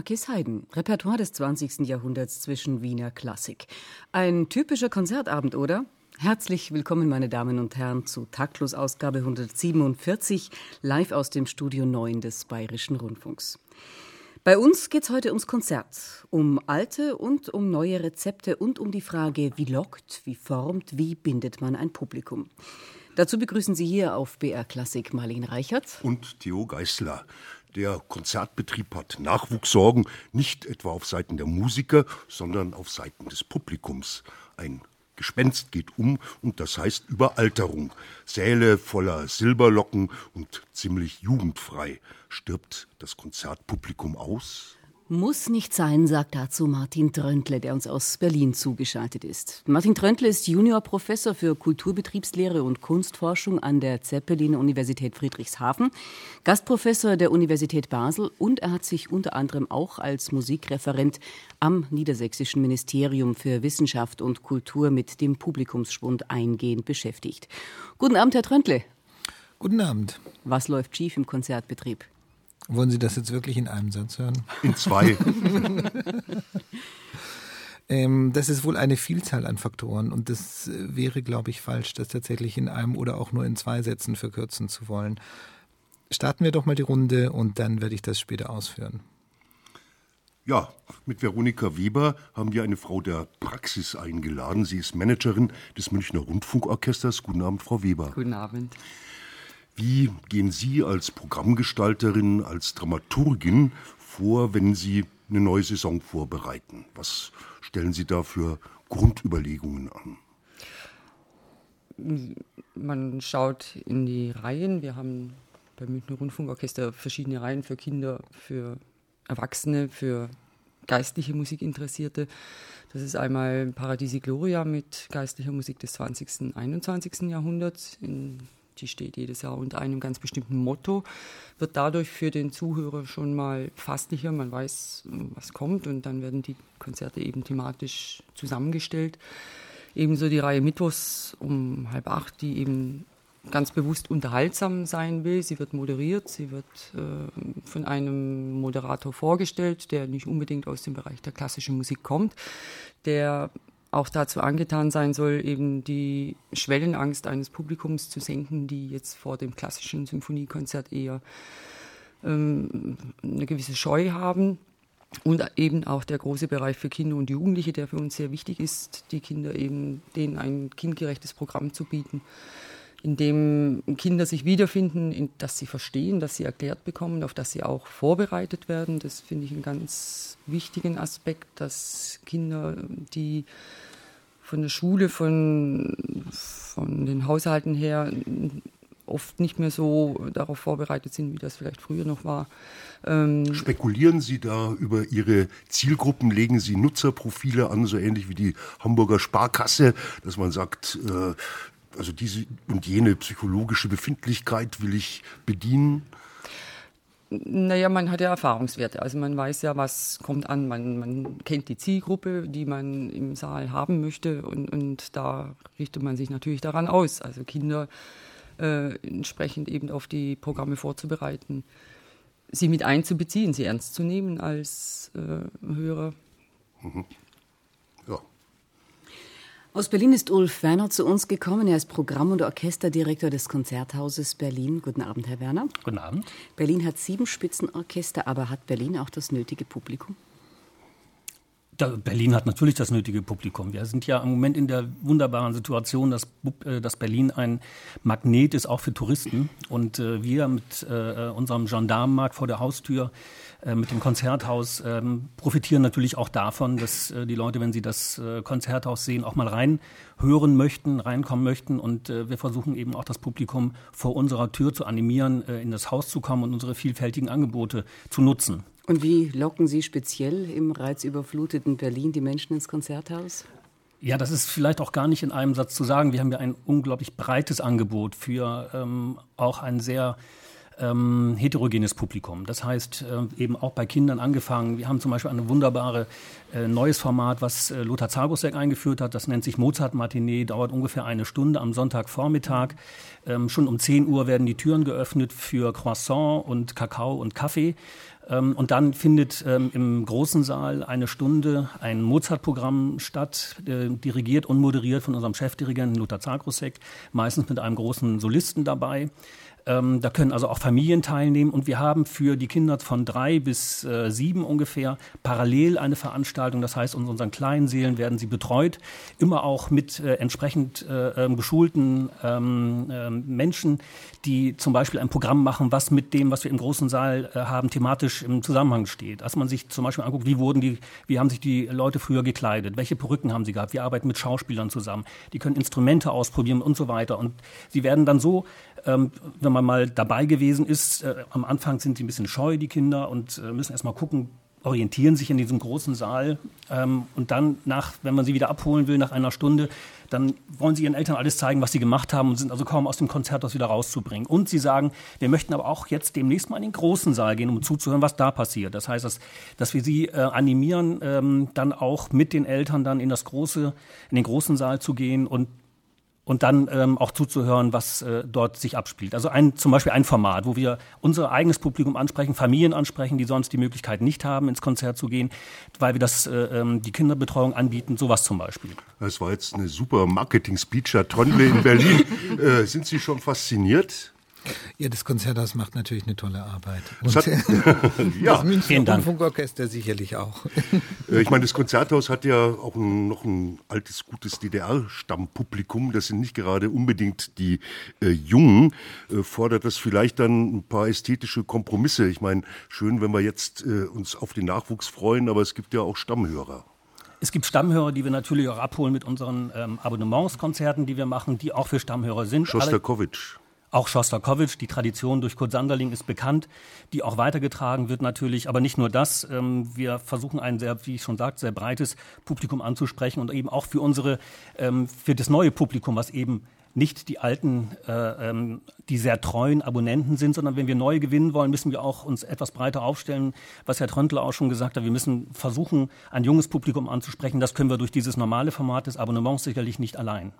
Xenakis Haydn, Repertoire des 20. Jahrhunderts zwischen Wiener Klassik. Ein typischer Konzertabend, oder? Herzlich willkommen, meine Damen und Herren, zu Taktlos Ausgabe 147, live aus dem Studio 9 des Bayerischen Rundfunks. Bei uns geht es heute ums Konzert, um alte und um neue Rezepte und um die Frage, wie lockt, wie formt, wie bindet man ein Publikum. Dazu begrüßen Sie hier auf BR Klassik Marlene Reichert und Theo Geißler. Der Konzertbetrieb hat Nachwuchssorgen, nicht etwa auf Seiten der Musiker, sondern auf Seiten des Publikums. Ein Gespenst geht um und das heißt Überalterung. Säle voller Silberlocken und ziemlich jugendfrei. Stirbt das Konzertpublikum aus? Muss nicht sein, sagt dazu Martin Tröntle, der uns aus Berlin zugeschaltet ist. Martin Tröntle ist Juniorprofessor für Kulturbetriebslehre und Kunstforschung an der Zeppelin-Universität Friedrichshafen, Gastprofessor der Universität Basel und er hat sich unter anderem auch als Musikreferent am Niedersächsischen Ministerium für Wissenschaft und Kultur mit dem Publikumsschwund eingehend beschäftigt. Guten Abend, Herr Tröntle. Guten Abend. Was läuft schief im Konzertbetrieb? Wollen Sie das jetzt wirklich in einem Satz hören? In zwei. ähm, das ist wohl eine Vielzahl an Faktoren und das äh, wäre, glaube ich, falsch, das tatsächlich in einem oder auch nur in zwei Sätzen verkürzen zu wollen. Starten wir doch mal die Runde und dann werde ich das später ausführen. Ja, mit Veronika Weber haben wir eine Frau der Praxis eingeladen. Sie ist Managerin des Münchner Rundfunkorchesters. Guten Abend, Frau Weber. Guten Abend. Wie gehen Sie als Programmgestalterin, als Dramaturgin vor, wenn Sie eine neue Saison vorbereiten? Was stellen Sie da für Grundüberlegungen an? Man schaut in die Reihen. Wir haben beim Münchner Rundfunkorchester verschiedene Reihen für Kinder, für Erwachsene, für geistliche Musikinteressierte. Das ist einmal Paradiesi Gloria mit geistlicher Musik des 20. und 21. Jahrhunderts in die steht jedes Jahr unter einem ganz bestimmten Motto, wird dadurch für den Zuhörer schon mal fasslicher, man weiß, was kommt und dann werden die Konzerte eben thematisch zusammengestellt. Ebenso die Reihe Mittwochs um halb acht, die eben ganz bewusst unterhaltsam sein will. Sie wird moderiert, sie wird äh, von einem Moderator vorgestellt, der nicht unbedingt aus dem Bereich der klassischen Musik kommt, der auch dazu angetan sein soll, eben die Schwellenangst eines Publikums zu senken, die jetzt vor dem klassischen Symphoniekonzert eher ähm, eine gewisse Scheu haben. Und eben auch der große Bereich für Kinder und Jugendliche, der für uns sehr wichtig ist, die Kinder eben, denen ein kindgerechtes Programm zu bieten, in dem Kinder sich wiederfinden, in, dass sie verstehen, dass sie erklärt bekommen, auf das sie auch vorbereitet werden. Das finde ich einen ganz wichtigen Aspekt, dass Kinder, die von der Schule, von, von den Haushalten her oft nicht mehr so darauf vorbereitet sind, wie das vielleicht früher noch war. Ähm Spekulieren Sie da über Ihre Zielgruppen? Legen Sie Nutzerprofile an, so ähnlich wie die Hamburger Sparkasse, dass man sagt, äh, also diese und jene psychologische Befindlichkeit will ich bedienen? Naja, man hat ja Erfahrungswerte. Also man weiß ja, was kommt an. Man, man kennt die Zielgruppe, die man im Saal haben möchte und, und da richtet man sich natürlich daran aus. Also Kinder äh, entsprechend eben auf die Programme vorzubereiten, sie mit einzubeziehen, sie ernst zu nehmen als äh, Hörer. Mhm. Aus Berlin ist Ulf Werner zu uns gekommen. Er ist Programm- und Orchesterdirektor des Konzerthauses Berlin. Guten Abend, Herr Werner. Guten Abend. Berlin hat sieben Spitzenorchester, aber hat Berlin auch das nötige Publikum? Berlin hat natürlich das nötige Publikum. Wir sind ja im Moment in der wunderbaren Situation, dass, äh, dass Berlin ein Magnet ist, auch für Touristen. Und äh, wir mit äh, unserem Gendarmenmarkt vor der Haustür, äh, mit dem Konzerthaus, ähm, profitieren natürlich auch davon, dass äh, die Leute, wenn sie das äh, Konzerthaus sehen, auch mal reinhören möchten, reinkommen möchten. Und wir versuchen eben auch das Publikum vor unserer Tür zu animieren, in das Haus zu kommen und unsere vielfältigen Angebote zu nutzen. Und wie locken Sie speziell im reizüberfluteten Berlin die Menschen ins Konzerthaus? Ja, das ist vielleicht auch gar nicht in einem Satz zu sagen. Wir haben ja ein unglaublich breites Angebot für ähm, auch ein sehr ähm, heterogenes Publikum. Das heißt, äh, eben auch bei Kindern angefangen. Wir haben zum Beispiel ein wunderbare äh, neues Format, was äh, Lothar Zagosek eingeführt hat. Das nennt sich Mozart Matinee, dauert ungefähr eine Stunde am Sonntagvormittag. Ähm, schon um 10 Uhr werden die Türen geöffnet für Croissant und Kakao und Kaffee. Ähm, und dann findet ähm, im großen Saal eine Stunde ein Mozart-Programm statt, äh, dirigiert und moderiert von unserem Chefdirigenten Lothar Zagrosek, meistens mit einem großen Solisten dabei. Ähm, da können also auch Familien teilnehmen und wir haben für die Kinder von drei bis äh, sieben ungefähr parallel eine Veranstaltung. Das heißt, in unseren kleinen Seelen werden sie betreut, immer auch mit äh, entsprechend äh, ähm, geschulten ähm, ähm, Menschen, die zum Beispiel ein Programm machen, was mit dem, was wir im großen Saal äh, haben, thematisch im Zusammenhang steht. Dass man sich zum Beispiel anguckt, wie wurden die, wie haben sich die Leute früher gekleidet, welche Perücken haben sie gehabt. Wir arbeiten mit Schauspielern zusammen, die können Instrumente ausprobieren und so weiter. Und sie werden dann so ähm, wenn man mal dabei gewesen ist, äh, am Anfang sind sie ein bisschen scheu, die Kinder, und äh, müssen erst mal gucken, orientieren sich in diesem großen Saal. Ähm, und dann, nach, wenn man sie wieder abholen will, nach einer Stunde, dann wollen sie ihren Eltern alles zeigen, was sie gemacht haben und sind also kaum aus dem Konzerthaus wieder rauszubringen. Und sie sagen, wir möchten aber auch jetzt demnächst mal in den großen Saal gehen, um zuzuhören, was da passiert. Das heißt, dass, dass wir sie äh, animieren, ähm, dann auch mit den Eltern dann in das große, in den großen Saal zu gehen und und dann ähm, auch zuzuhören, was äh, dort sich abspielt. Also ein, zum Beispiel ein Format, wo wir unser eigenes Publikum ansprechen, Familien ansprechen, die sonst die Möglichkeit nicht haben, ins Konzert zu gehen, weil wir das, äh, ähm, die Kinderbetreuung anbieten, sowas zum Beispiel. Das war jetzt eine super Marketing-Speech, Herr Trondle in Berlin. äh, sind Sie schon fasziniert? Ja, das Konzerthaus macht natürlich eine tolle Arbeit. Und das, hat, ja. das Münchner Rundfunkorchester sicherlich auch. Äh, ich meine, das Konzerthaus hat ja auch ein, noch ein altes, gutes DDR-Stammpublikum. Das sind nicht gerade unbedingt die äh, Jungen. Äh, fordert das vielleicht dann ein paar ästhetische Kompromisse? Ich meine, schön, wenn wir jetzt äh, uns auf den Nachwuchs freuen, aber es gibt ja auch Stammhörer. Es gibt Stammhörer, die wir natürlich auch abholen mit unseren ähm, Abonnementskonzerten, die wir machen, die auch für Stammhörer sind. Schostakowitsch. Auch Schostakowitsch, die Tradition durch Kurt Sanderling ist bekannt, die auch weitergetragen wird natürlich. Aber nicht nur das. Ähm, wir versuchen ein sehr, wie ich schon sagte, sehr breites Publikum anzusprechen und eben auch für unsere, ähm, für das neue Publikum, was eben nicht die alten, äh, ähm, die sehr treuen Abonnenten sind, sondern wenn wir neue gewinnen wollen, müssen wir auch uns etwas breiter aufstellen, was Herr Tröntler auch schon gesagt hat. Wir müssen versuchen, ein junges Publikum anzusprechen. Das können wir durch dieses normale Format des Abonnements sicherlich nicht allein.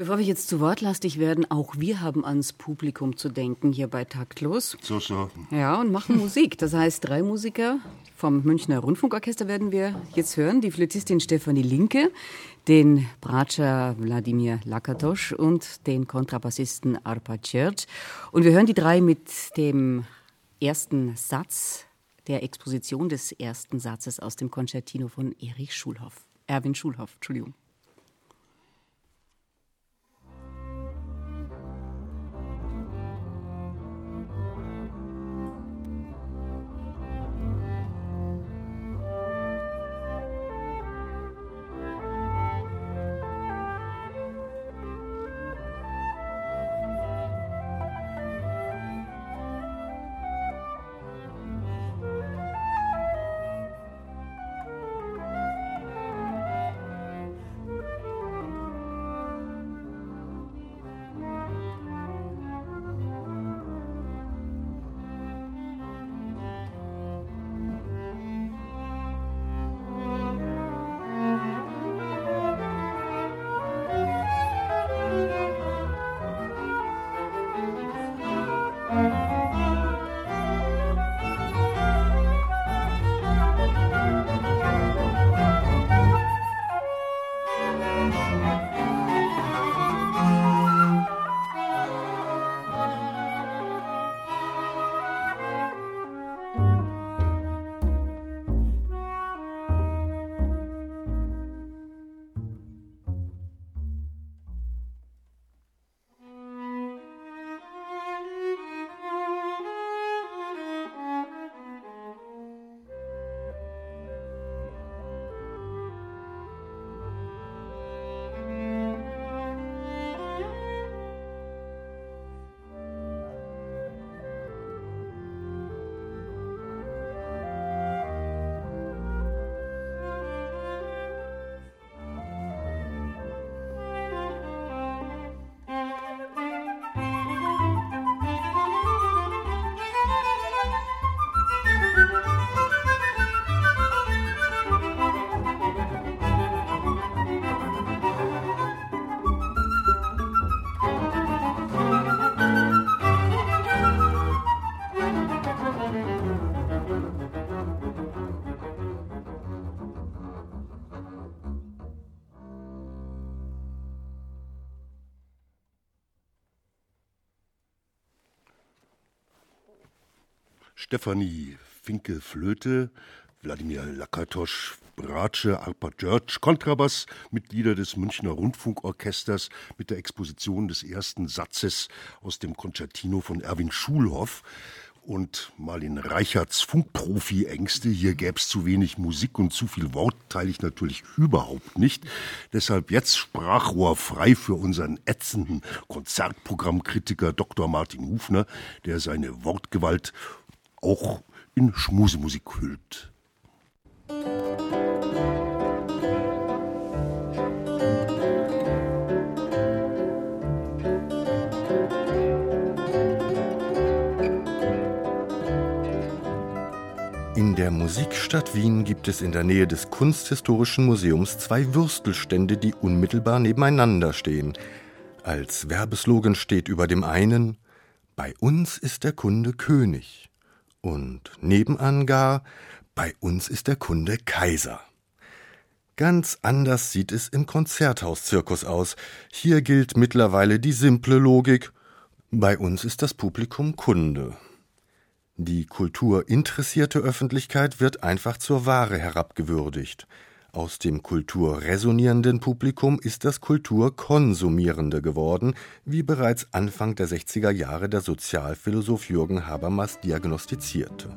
Bevor wir jetzt zu wortlastig werden, auch wir haben ans Publikum zu denken hier bei Taktlos. So, so. Ja, und machen Musik. Das heißt, drei Musiker vom Münchner Rundfunkorchester werden wir jetzt hören. Die Flötistin Stefanie Linke, den Bratscher Wladimir Lakatosch und den Kontrabassisten Arpa Cerc. Und wir hören die drei mit dem ersten Satz der Exposition des ersten Satzes aus dem Konzertino von Erich Schulhoff. Erwin Schulhoff, Entschuldigung. Stefanie Finke-Flöte, Wladimir Lakatosch Bratsche, Arpa George, Kontrabass, Mitglieder des Münchner Rundfunkorchesters mit der Exposition des ersten Satzes aus dem Concertino von Erwin Schulhoff und Marlin Reicherts Funkprofi-Ängste. Hier gäbe es zu wenig Musik und zu viel Wort, teile ich natürlich überhaupt nicht. Deshalb jetzt Sprachrohr frei für unseren ätzenden Konzertprogrammkritiker Dr. Martin Hufner, der seine Wortgewalt auch in Schmusemusik hüllt. In der Musikstadt Wien gibt es in der Nähe des Kunsthistorischen Museums zwei Würstelstände, die unmittelbar nebeneinander stehen. Als Werbeslogan steht über dem einen Bei uns ist der Kunde König und nebenan gar Bei uns ist der Kunde Kaiser. Ganz anders sieht es im Konzerthauszirkus aus. Hier gilt mittlerweile die simple Logik Bei uns ist das Publikum Kunde. Die kulturinteressierte Öffentlichkeit wird einfach zur Ware herabgewürdigt. Aus dem kulturresonierenden Publikum ist das Kulturkonsumierende geworden, wie bereits Anfang der 60er Jahre der Sozialphilosoph Jürgen Habermas diagnostizierte.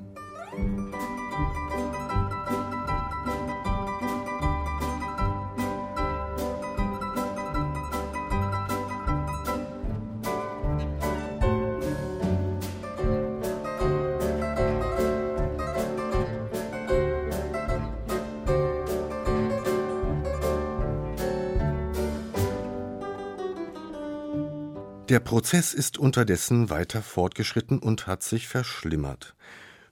Der Prozess ist unterdessen weiter fortgeschritten und hat sich verschlimmert.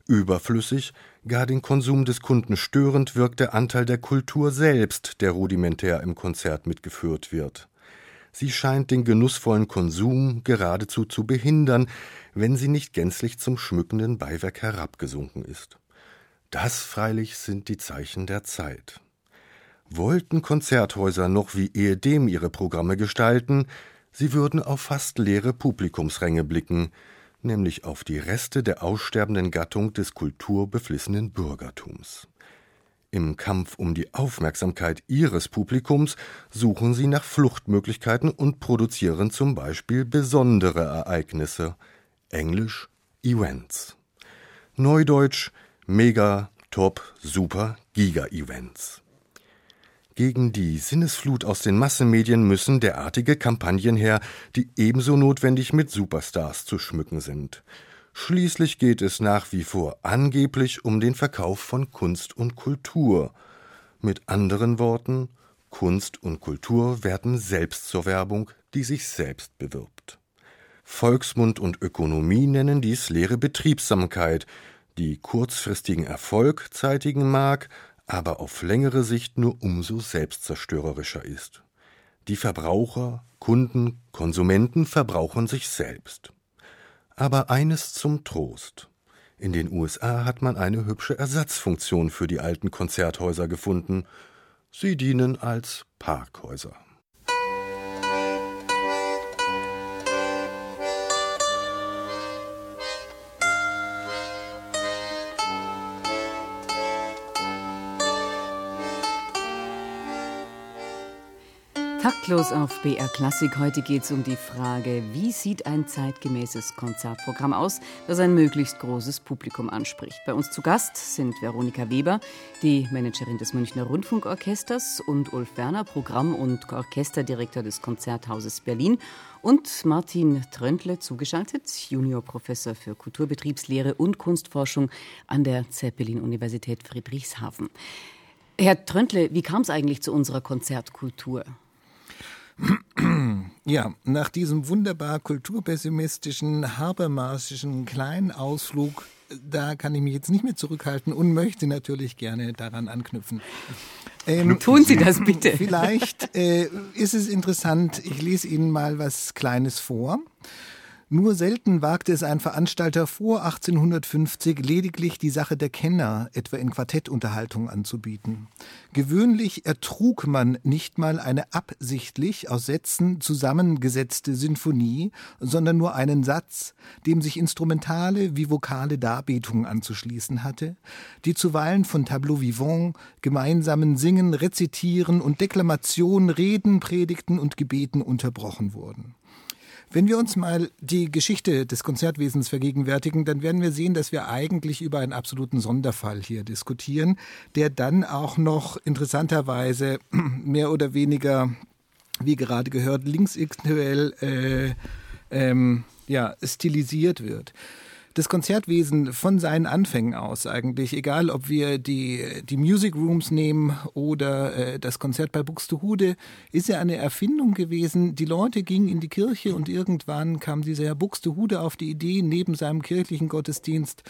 Überflüssig, gar den Konsum des Kunden störend wirkt der Anteil der Kultur selbst, der rudimentär im Konzert mitgeführt wird. Sie scheint den genussvollen Konsum geradezu zu behindern, wenn sie nicht gänzlich zum schmückenden Beiwerk herabgesunken ist. Das freilich sind die Zeichen der Zeit. Wollten Konzerthäuser noch wie ehedem ihre Programme gestalten, Sie würden auf fast leere Publikumsränge blicken, nämlich auf die Reste der aussterbenden Gattung des kulturbeflissenen Bürgertums. Im Kampf um die Aufmerksamkeit ihres Publikums suchen sie nach Fluchtmöglichkeiten und produzieren zum Beispiel besondere Ereignisse, englisch Events. Neudeutsch Mega, Top, Super, Giga-Events. Gegen die Sinnesflut aus den Massenmedien müssen derartige Kampagnen her, die ebenso notwendig mit Superstars zu schmücken sind. Schließlich geht es nach wie vor angeblich um den Verkauf von Kunst und Kultur. Mit anderen Worten, Kunst und Kultur werden selbst zur Werbung, die sich selbst bewirbt. Volksmund und Ökonomie nennen dies leere Betriebsamkeit, die kurzfristigen Erfolg zeitigen mag, aber auf längere Sicht nur umso selbstzerstörerischer ist. Die Verbraucher, Kunden, Konsumenten verbrauchen sich selbst. Aber eines zum Trost. In den USA hat man eine hübsche Ersatzfunktion für die alten Konzerthäuser gefunden. Sie dienen als Parkhäuser. Taktlos auf BR Klassik. Heute geht es um die Frage, wie sieht ein zeitgemäßes Konzertprogramm aus, das ein möglichst großes Publikum anspricht. Bei uns zu Gast sind Veronika Weber, die Managerin des Münchner Rundfunkorchesters, und Ulf Werner, Programm- und Orchesterdirektor des Konzerthauses Berlin, und Martin Tröntle, zugeschaltet, Juniorprofessor für Kulturbetriebslehre und Kunstforschung an der Zeppelin-Universität Friedrichshafen. Herr Tröntle, wie kam es eigentlich zu unserer Konzertkultur? Ja, nach diesem wunderbar kulturpessimistischen, habermasischen kleinen Ausflug, da kann ich mich jetzt nicht mehr zurückhalten und möchte natürlich gerne daran anknüpfen. Ähm, Tun Sie das bitte. Vielleicht äh, ist es interessant, ich lese Ihnen mal was Kleines vor. Nur selten wagte es ein Veranstalter vor 1850 lediglich die Sache der Kenner etwa in Quartettunterhaltung anzubieten. Gewöhnlich ertrug man nicht mal eine absichtlich aus Sätzen zusammengesetzte Sinfonie, sondern nur einen Satz, dem sich instrumentale wie vokale Darbietungen anzuschließen hatte, die zuweilen von Tableau vivant, gemeinsamen Singen, Rezitieren und Deklamationen, Reden, Predigten und Gebeten unterbrochen wurden. Wenn wir uns mal die Geschichte des Konzertwesens vergegenwärtigen, dann werden wir sehen, dass wir eigentlich über einen absoluten Sonderfall hier diskutieren, der dann auch noch interessanterweise mehr oder weniger, wie gerade gehört, linksaktuell äh, ähm, ja, stilisiert wird das Konzertwesen von seinen Anfängen aus eigentlich, egal ob wir die, die Music Rooms nehmen oder äh, das Konzert bei Buxtehude, ist ja eine Erfindung gewesen. Die Leute gingen in die Kirche und irgendwann kam dieser Herr Buxtehude auf die Idee, neben seinem kirchlichen Gottesdienst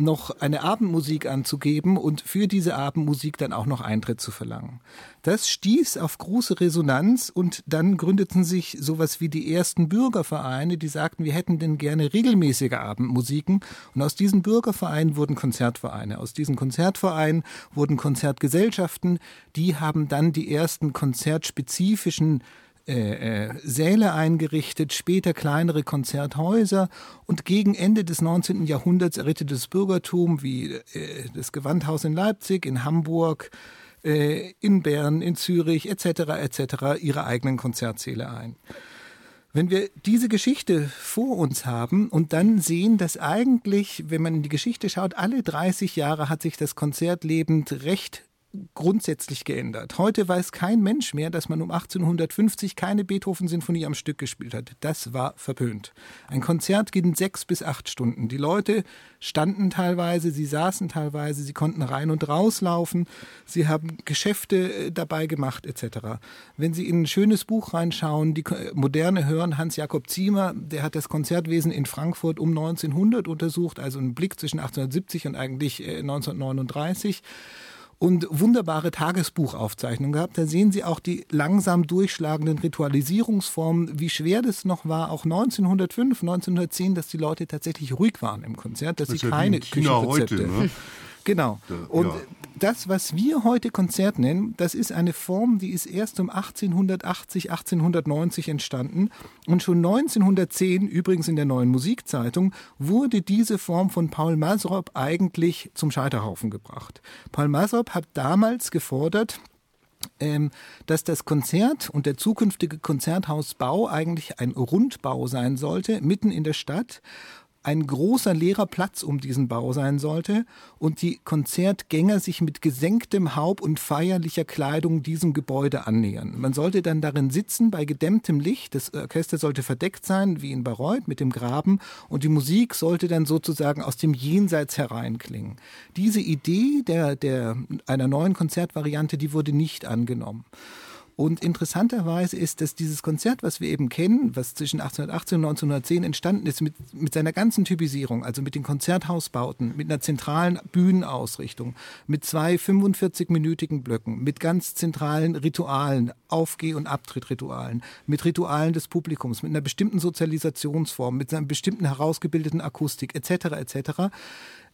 noch eine Abendmusik anzugeben und für diese Abendmusik dann auch noch Eintritt zu verlangen. Das stieß auf große Resonanz und dann gründeten sich sowas wie die ersten Bürgervereine, die sagten, wir hätten denn gerne regelmäßige Abendmusiken und aus diesen Bürgervereinen wurden Konzertvereine. Aus diesen Konzertvereinen wurden Konzertgesellschaften, die haben dann die ersten konzertspezifischen äh, äh, Säle eingerichtet, später kleinere Konzerthäuser und gegen Ende des 19. Jahrhunderts errittete das Bürgertum wie äh, das Gewandhaus in Leipzig, in Hamburg, äh, in Bern, in Zürich etc. etc. ihre eigenen Konzertsäle ein. Wenn wir diese Geschichte vor uns haben und dann sehen, dass eigentlich, wenn man in die Geschichte schaut, alle 30 Jahre hat sich das Konzertleben recht grundsätzlich geändert. Heute weiß kein Mensch mehr, dass man um 1850 keine Beethoven-Sinfonie am Stück gespielt hat. Das war verpönt. Ein Konzert ging sechs bis acht Stunden. Die Leute standen teilweise, sie saßen teilweise, sie konnten rein und rauslaufen, sie haben Geschäfte äh, dabei gemacht etc. Wenn Sie in ein schönes Buch reinschauen, die Moderne hören, Hans-Jakob Ziemer, der hat das Konzertwesen in Frankfurt um 1900 untersucht, also einen Blick zwischen 1870 und eigentlich 1939 äh, und wunderbare Tagesbuchaufzeichnungen gehabt. Da sehen Sie auch die langsam durchschlagenden Ritualisierungsformen, wie schwer das noch war, auch 1905, 1910, dass die Leute tatsächlich ruhig waren im Konzert, dass das sie keine Küchenrezepte. Heute, ne? Genau. Und ja. Das, was wir heute Konzert nennen, das ist eine Form, die ist erst um 1880, 1890 entstanden. Und schon 1910, übrigens in der neuen Musikzeitung, wurde diese Form von Paul Masrop eigentlich zum Scheiterhaufen gebracht. Paul Masrop hat damals gefordert, ähm, dass das Konzert und der zukünftige Konzerthausbau eigentlich ein Rundbau sein sollte, mitten in der Stadt ein großer leerer Platz um diesen Bau sein sollte und die Konzertgänger sich mit gesenktem Haupt und feierlicher Kleidung diesem Gebäude annähern. Man sollte dann darin sitzen bei gedämmtem Licht, das Orchester sollte verdeckt sein, wie in Bayreuth mit dem Graben und die Musik sollte dann sozusagen aus dem Jenseits hereinklingen. Diese Idee der, der, einer neuen Konzertvariante, die wurde nicht angenommen. Und interessanterweise ist, dass dieses Konzert, was wir eben kennen, was zwischen 1818 und 1910 entstanden ist, mit, mit seiner ganzen Typisierung, also mit den Konzerthausbauten, mit einer zentralen Bühnenausrichtung, mit zwei 45-minütigen Blöcken, mit ganz zentralen Ritualen, Aufgeh- und Abtrittritualen, mit Ritualen des Publikums, mit einer bestimmten Sozialisationsform, mit einer bestimmten herausgebildeten Akustik etc. etc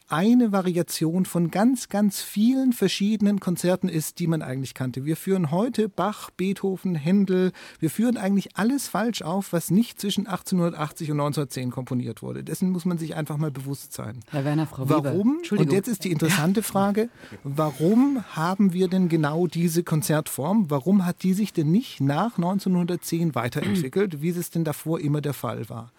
eine Variation von ganz, ganz vielen verschiedenen Konzerten ist, die man eigentlich kannte. Wir führen heute Bach, Beethoven, Händel, wir führen eigentlich alles falsch auf, was nicht zwischen 1880 und 1910 komponiert wurde. Dessen muss man sich einfach mal bewusst sein. Herr Werner, Frau Warum? Und jetzt ist die interessante Frage, warum haben wir denn genau diese Konzertform? Warum hat die sich denn nicht nach 1910 weiterentwickelt, wie es denn davor immer der Fall war?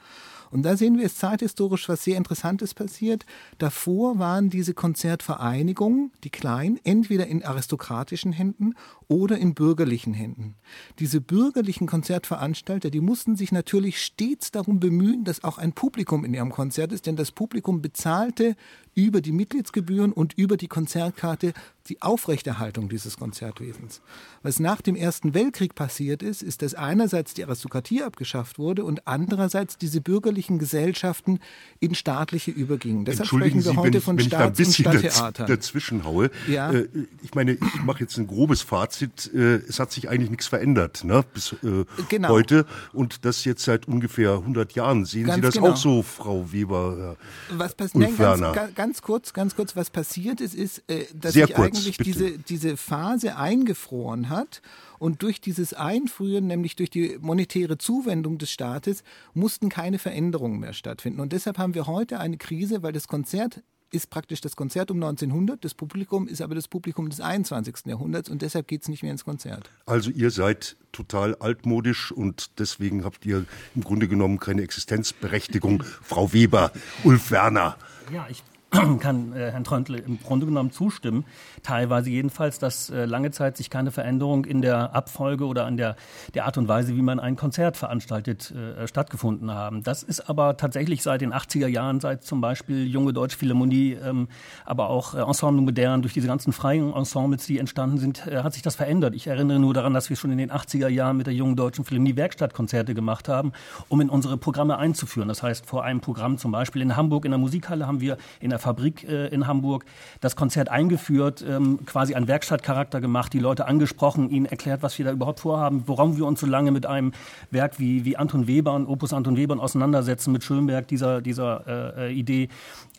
Und da sehen wir es zeithistorisch was sehr Interessantes passiert. Davor waren diese Konzertvereinigungen, die kleinen, entweder in aristokratischen Händen oder in bürgerlichen Händen. Diese bürgerlichen Konzertveranstalter, die mussten sich natürlich stets darum bemühen, dass auch ein Publikum in ihrem Konzert ist, denn das Publikum bezahlte über die Mitgliedsgebühren und über die Konzertkarte die Aufrechterhaltung dieses Konzertwesens. Was nach dem Ersten Weltkrieg passiert ist, ist, dass einerseits die Aristokratie abgeschafft wurde und andererseits diese bürgerlichen Gesellschaften in staatliche übergingen. Deshalb sprechen wir Sie, heute wenn, von Staats- und Stadttheatern. dazwischen haue. Ja. Äh, ich meine, ich mache jetzt ein grobes Fazit. Äh, es hat sich eigentlich nichts verändert ne, bis äh, genau. heute und das jetzt seit ungefähr 100 Jahren. Sehen ganz Sie das genau. auch so, Frau Weber? was passiert? Ganz, ganz, kurz, ganz kurz, was passiert ist, ist, äh, dass Sehr ich kurz eigentlich diese, diese Phase eingefroren hat. Und durch dieses Einfrieren, nämlich durch die monetäre Zuwendung des Staates, mussten keine Veränderungen mehr stattfinden. Und deshalb haben wir heute eine Krise, weil das Konzert ist praktisch das Konzert um 1900, das Publikum ist aber das Publikum des 21. Jahrhunderts und deshalb geht es nicht mehr ins Konzert. Also ihr seid total altmodisch und deswegen habt ihr im Grunde genommen keine Existenzberechtigung. Frau Weber, Ulf Werner. Ja, ich kann äh, Herrn Tröntle im Grunde genommen zustimmen, teilweise jedenfalls, dass äh, lange Zeit sich keine Veränderung in der Abfolge oder an der, der Art und Weise, wie man ein Konzert veranstaltet, äh, stattgefunden haben. Das ist aber tatsächlich seit den 80er Jahren, seit zum Beispiel Junge Deutsche Philharmonie, ähm, aber auch äh, Ensemble Modern, durch diese ganzen freien Ensembles, die entstanden sind, äh, hat sich das verändert. Ich erinnere nur daran, dass wir schon in den 80er Jahren mit der Jungen Deutschen Philharmonie Werkstattkonzerte gemacht haben, um in unsere Programme einzuführen. Das heißt, vor einem Programm zum Beispiel in Hamburg in der Musikhalle haben wir in der der Fabrik äh, in Hamburg das Konzert eingeführt, ähm, quasi einen Werkstattcharakter gemacht, die Leute angesprochen, ihnen erklärt, was wir da überhaupt vorhaben, warum wir uns so lange mit einem Werk wie, wie Anton Weber Opus Anton Weber auseinandersetzen, mit Schönberg, dieser, dieser äh, Idee.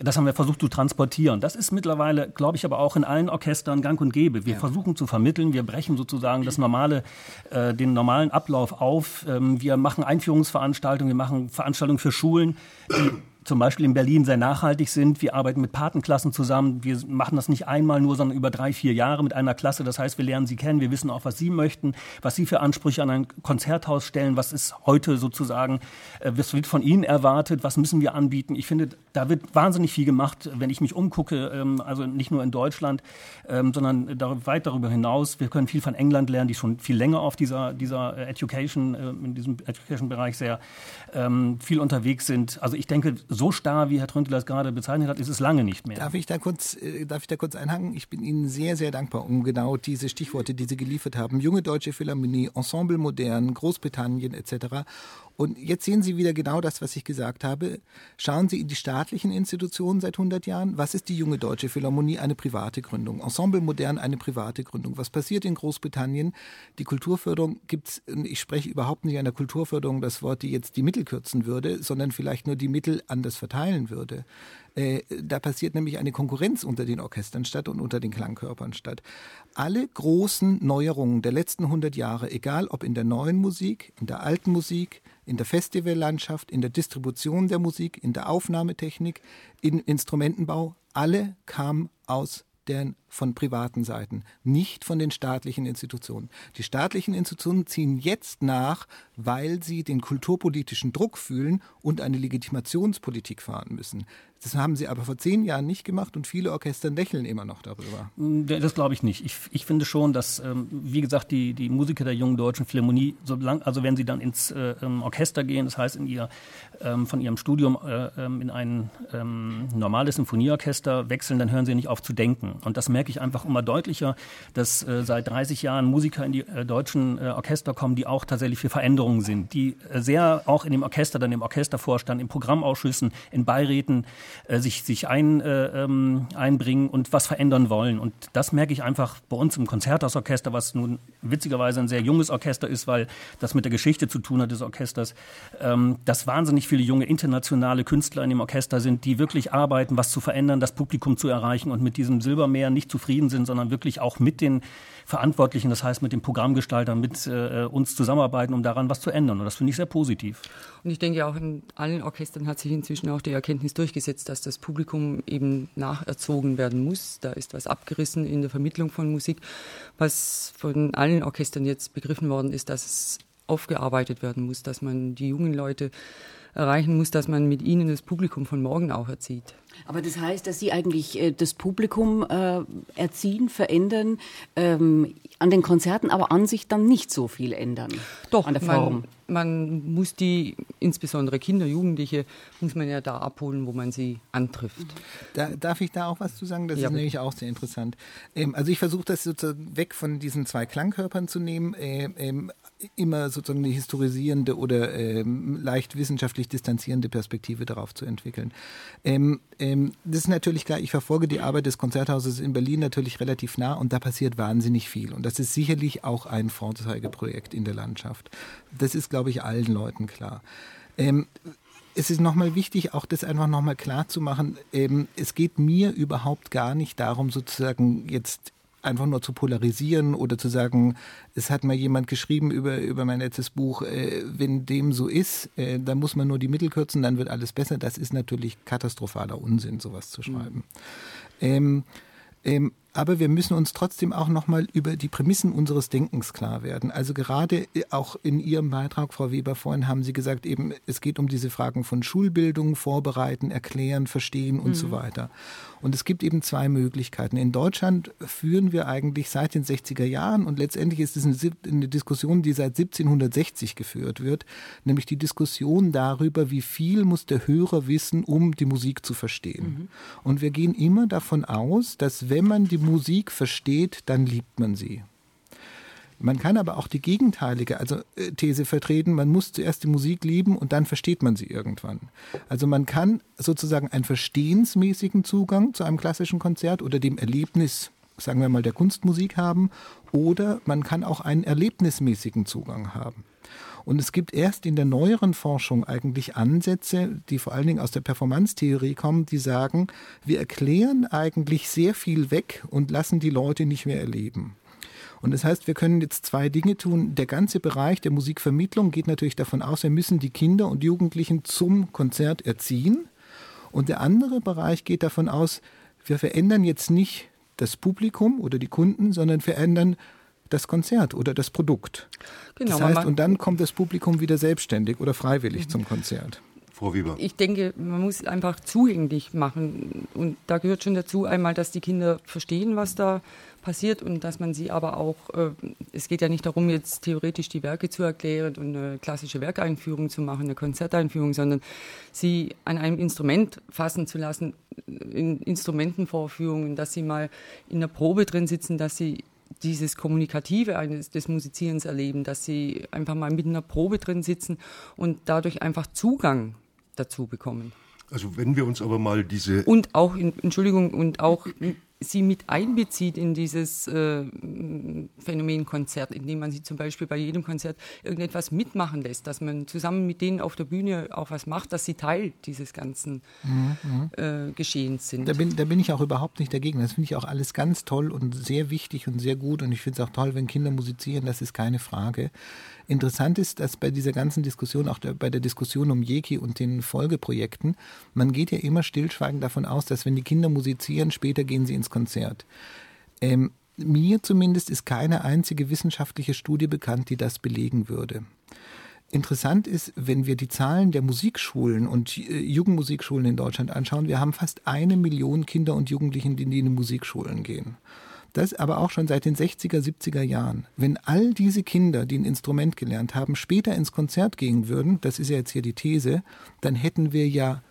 Das haben wir versucht zu transportieren. Das ist mittlerweile, glaube ich, aber auch in allen Orchestern gang und gäbe. Wir ja. versuchen zu vermitteln, wir brechen sozusagen das normale, äh, den normalen Ablauf auf. Ähm, wir machen Einführungsveranstaltungen, wir machen Veranstaltungen für Schulen, die zum Beispiel in Berlin sehr nachhaltig sind. Wir arbeiten mit Patenklassen zusammen. Wir machen das nicht einmal nur, sondern über drei, vier Jahre mit einer Klasse. Das heißt, wir lernen sie kennen. Wir wissen auch, was sie möchten, was sie für Ansprüche an ein Konzerthaus stellen. Was ist heute sozusagen, äh, was wird von ihnen erwartet? Was müssen wir anbieten? Ich finde, da wird wahnsinnig viel gemacht, wenn ich mich umgucke. Ähm, also nicht nur in Deutschland, ähm, sondern weit darüber hinaus. Wir können viel von England lernen, die schon viel länger auf dieser, dieser äh, Education, äh, in diesem Education-Bereich sehr ähm, viel unterwegs sind. Also ich denke, so starr, wie Herr Tröntel das gerade bezeichnet hat, ist es lange nicht mehr. Darf ich da kurz, äh, darf ich da kurz einhaken? Ich bin Ihnen sehr, sehr dankbar um genau diese Stichworte, die Sie geliefert haben. Junge Deutsche Philharmonie, Ensemble Modern, Großbritannien etc. Und jetzt sehen Sie wieder genau das, was ich gesagt habe. Schauen Sie in die staatlichen Institutionen seit 100 Jahren. Was ist die junge deutsche Philharmonie? Eine private Gründung. Ensemble Modern eine private Gründung. Was passiert in Großbritannien? Die Kulturförderung gibt's. Ich spreche überhaupt nicht der Kulturförderung, das Wort, die jetzt die Mittel kürzen würde, sondern vielleicht nur die Mittel anders verteilen würde. Äh, da passiert nämlich eine Konkurrenz unter den Orchestern statt und unter den Klangkörpern statt. Alle großen Neuerungen der letzten 100 Jahre, egal ob in der neuen Musik, in der alten Musik, in der Festivallandschaft, in der Distribution der Musik, in der Aufnahmetechnik, im Instrumentenbau, alle kamen aus den von privaten Seiten, nicht von den staatlichen Institutionen. Die staatlichen Institutionen ziehen jetzt nach, weil sie den kulturpolitischen Druck fühlen und eine Legitimationspolitik fahren müssen. Das haben sie aber vor zehn Jahren nicht gemacht und viele Orchester lächeln immer noch darüber. Das glaube ich nicht. Ich, ich, finde schon, dass, ähm, wie gesagt, die, die Musiker der jungen deutschen Philharmonie, solang, also wenn sie dann ins äh, ähm, Orchester gehen, das heißt in ihr, ähm, von ihrem Studium äh, in ein normales Symphonieorchester wechseln, dann hören sie nicht auf zu denken. Und das merke ich einfach immer deutlicher, dass äh, seit 30 Jahren Musiker in die äh, deutschen äh, Orchester kommen, die auch tatsächlich für Veränderungen sind, die äh, sehr auch in dem Orchester, dann im Orchestervorstand, in Programmausschüssen, in Beiräten, äh, sich, sich ein, äh, ähm, einbringen und was verändern wollen. Und das merke ich einfach bei uns im Konzerthausorchester, was nun witzigerweise ein sehr junges Orchester ist, weil das mit der Geschichte zu tun hat des Orchesters, ähm, dass wahnsinnig viele junge internationale Künstler in dem Orchester sind, die wirklich arbeiten, was zu verändern, das Publikum zu erreichen und mit diesem Silbermeer nicht zufrieden sind, sondern wirklich auch mit den Verantwortlichen, das heißt mit den Programmgestaltern, mit äh, uns zusammenarbeiten, um daran was zu ändern. Und das finde ich sehr positiv. Und ich denke auch in allen Orchestern hat sich inzwischen auch die Erkenntnis durchgesetzt, dass das Publikum eben nacherzogen werden muss. Da ist was abgerissen in der Vermittlung von Musik. Was von allen Orchestern jetzt begriffen worden ist, dass es aufgearbeitet werden muss, dass man die jungen Leute erreichen muss, dass man mit ihnen das Publikum von morgen auch erzieht. Aber das heißt, dass Sie eigentlich äh, das Publikum äh, erziehen, verändern, ähm, an den Konzerten aber an sich dann nicht so viel ändern. Doch, an der Form. Man, man muss die, insbesondere Kinder, Jugendliche, muss man ja da abholen, wo man sie antrifft. Da, darf ich da auch was zu sagen? Das Ja, ist nämlich auch sehr interessant. Ähm, also ich versuche das sozusagen weg von diesen zwei Klangkörpern zu nehmen, äh, ähm, immer sozusagen eine historisierende oder ähm, leicht wissenschaftlich distanzierende Perspektive darauf zu entwickeln. Ähm, ähm, das ist natürlich klar, ich verfolge die Arbeit des Konzerthauses in Berlin natürlich relativ nah und da passiert wahnsinnig viel. Und das ist sicherlich auch ein Vorzeigeprojekt in der Landschaft. Das ist, glaube ich, allen Leuten klar. Ähm, es ist nochmal wichtig, auch das einfach nochmal klar zu machen. Ähm, es geht mir überhaupt gar nicht darum, sozusagen jetzt einfach nur zu polarisieren oder zu sagen, es hat mal jemand geschrieben über, über mein letztes Buch, äh, wenn dem so ist, äh, dann muss man nur die Mittel kürzen, dann wird alles besser. Das ist natürlich katastrophaler Unsinn, sowas zu schreiben. Ähm, ähm, aber wir müssen uns trotzdem auch nochmal über die Prämissen unseres Denkens klar werden. Also gerade äh, auch in Ihrem Beitrag, Frau Weber, vorhin haben Sie gesagt, eben es geht um diese Fragen von Schulbildung, Vorbereiten, Erklären, Verstehen und so weiter. Und es gibt eben zwei Möglichkeiten. In Deutschland führen wir eigentlich seit den 60er Jahren und letztendlich ist es eine, Diskussion, die seit 1760 geführt wird, nämlich die Diskussion darüber, wie viel muss der Hörer wissen, um die Musik zu verstehen. Und wir gehen immer davon aus, dass wenn man die Musik versteht, dann liebt man sie. Man kann aber auch die gegenteilige also äh, These vertreten, man muss zuerst die Musik lieben und dann versteht man sie irgendwann. Also man kann sozusagen einen verstehensmäßigen Zugang zu einem klassischen Konzert oder dem Erlebnis, sagen wir mal, der Kunstmusik haben oder man kann auch einen erlebnismäßigen Zugang haben. Und es gibt erst in der neueren Forschung eigentlich Ansätze, die vor allen Dingen aus der Performance-Theorie kommen, die sagen, wir erklären eigentlich sehr viel weg und lassen die Leute nicht mehr erleben. Und das heißt, wir können jetzt zwei Dinge tun. Der ganze Bereich der Musikvermittlung geht natürlich davon aus, wir müssen die Kinder und Jugendlichen zum Konzert erziehen. Und der andere Bereich geht davon aus, wir verändern jetzt nicht das Publikum oder die Kunden, sondern verändern das Konzert oder das Produkt. Genau, das heißt, und dann kommt das Publikum wieder selbstständig oder freiwillig zum Konzert. Frau Weber. Ich denke, man muss einfach zugänglich machen. Und da gehört schon dazu einmal, dass die Kinder verstehen, was da passiert und dass man sie aber auch, äh, es geht ja nicht darum, jetzt theoretisch die Werke zu erklären und eine klassische Werkeinführung zu machen, eine Konzerteinführung, sondern sie an einem Instrument fassen zu lassen, in Instrumentenvorführungen, dass sie mal in der Probe drin sitzen, dass sie dieses Kommunikative eines, des Musizierens erleben, dass sie einfach mal mit einer Probe drin sitzen und dadurch einfach Zugang dazu bekommen. Also wenn wir uns aber mal diese Und auch, in, Entschuldigung, und auch sie mit einbezieht in dieses äh, Phänomen Konzert, indem man sie zum Beispiel bei jedem Konzert irgendetwas mitmachen lässt, dass man zusammen mit denen auf der Bühne auch was macht, dass sie Teil dieses ganzen äh, Geschehens sind. Da bin, da bin ich auch überhaupt nicht dagegen. Das finde ich auch alles ganz toll und sehr wichtig und sehr gut. Und ich finde es auch toll, wenn Kinder musizieren, das ist keine Frage. Interessant ist, dass bei dieser ganzen Diskussion, auch der, bei der Diskussion um Jeki und den Folgeprojekten, man geht ja immer stillschweigend davon aus, dass wenn die Kinder musizieren, später gehen sie ins Konzert. Ähm, mir zumindest ist keine einzige wissenschaftliche Studie bekannt, die das belegen würde. Interessant ist, wenn wir die Zahlen der Musikschulen und äh, Jugendmusikschulen in Deutschland anschauen, wir haben fast eine Million Kinder und Jugendlichen, die in die Musikschulen gehen. Das aber auch schon seit den 60er, 70er Jahren. Wenn all diese Kinder, die ein Instrument gelernt haben, später ins Konzert gehen würden, das ist ja jetzt hier die These, dann hätten wir ja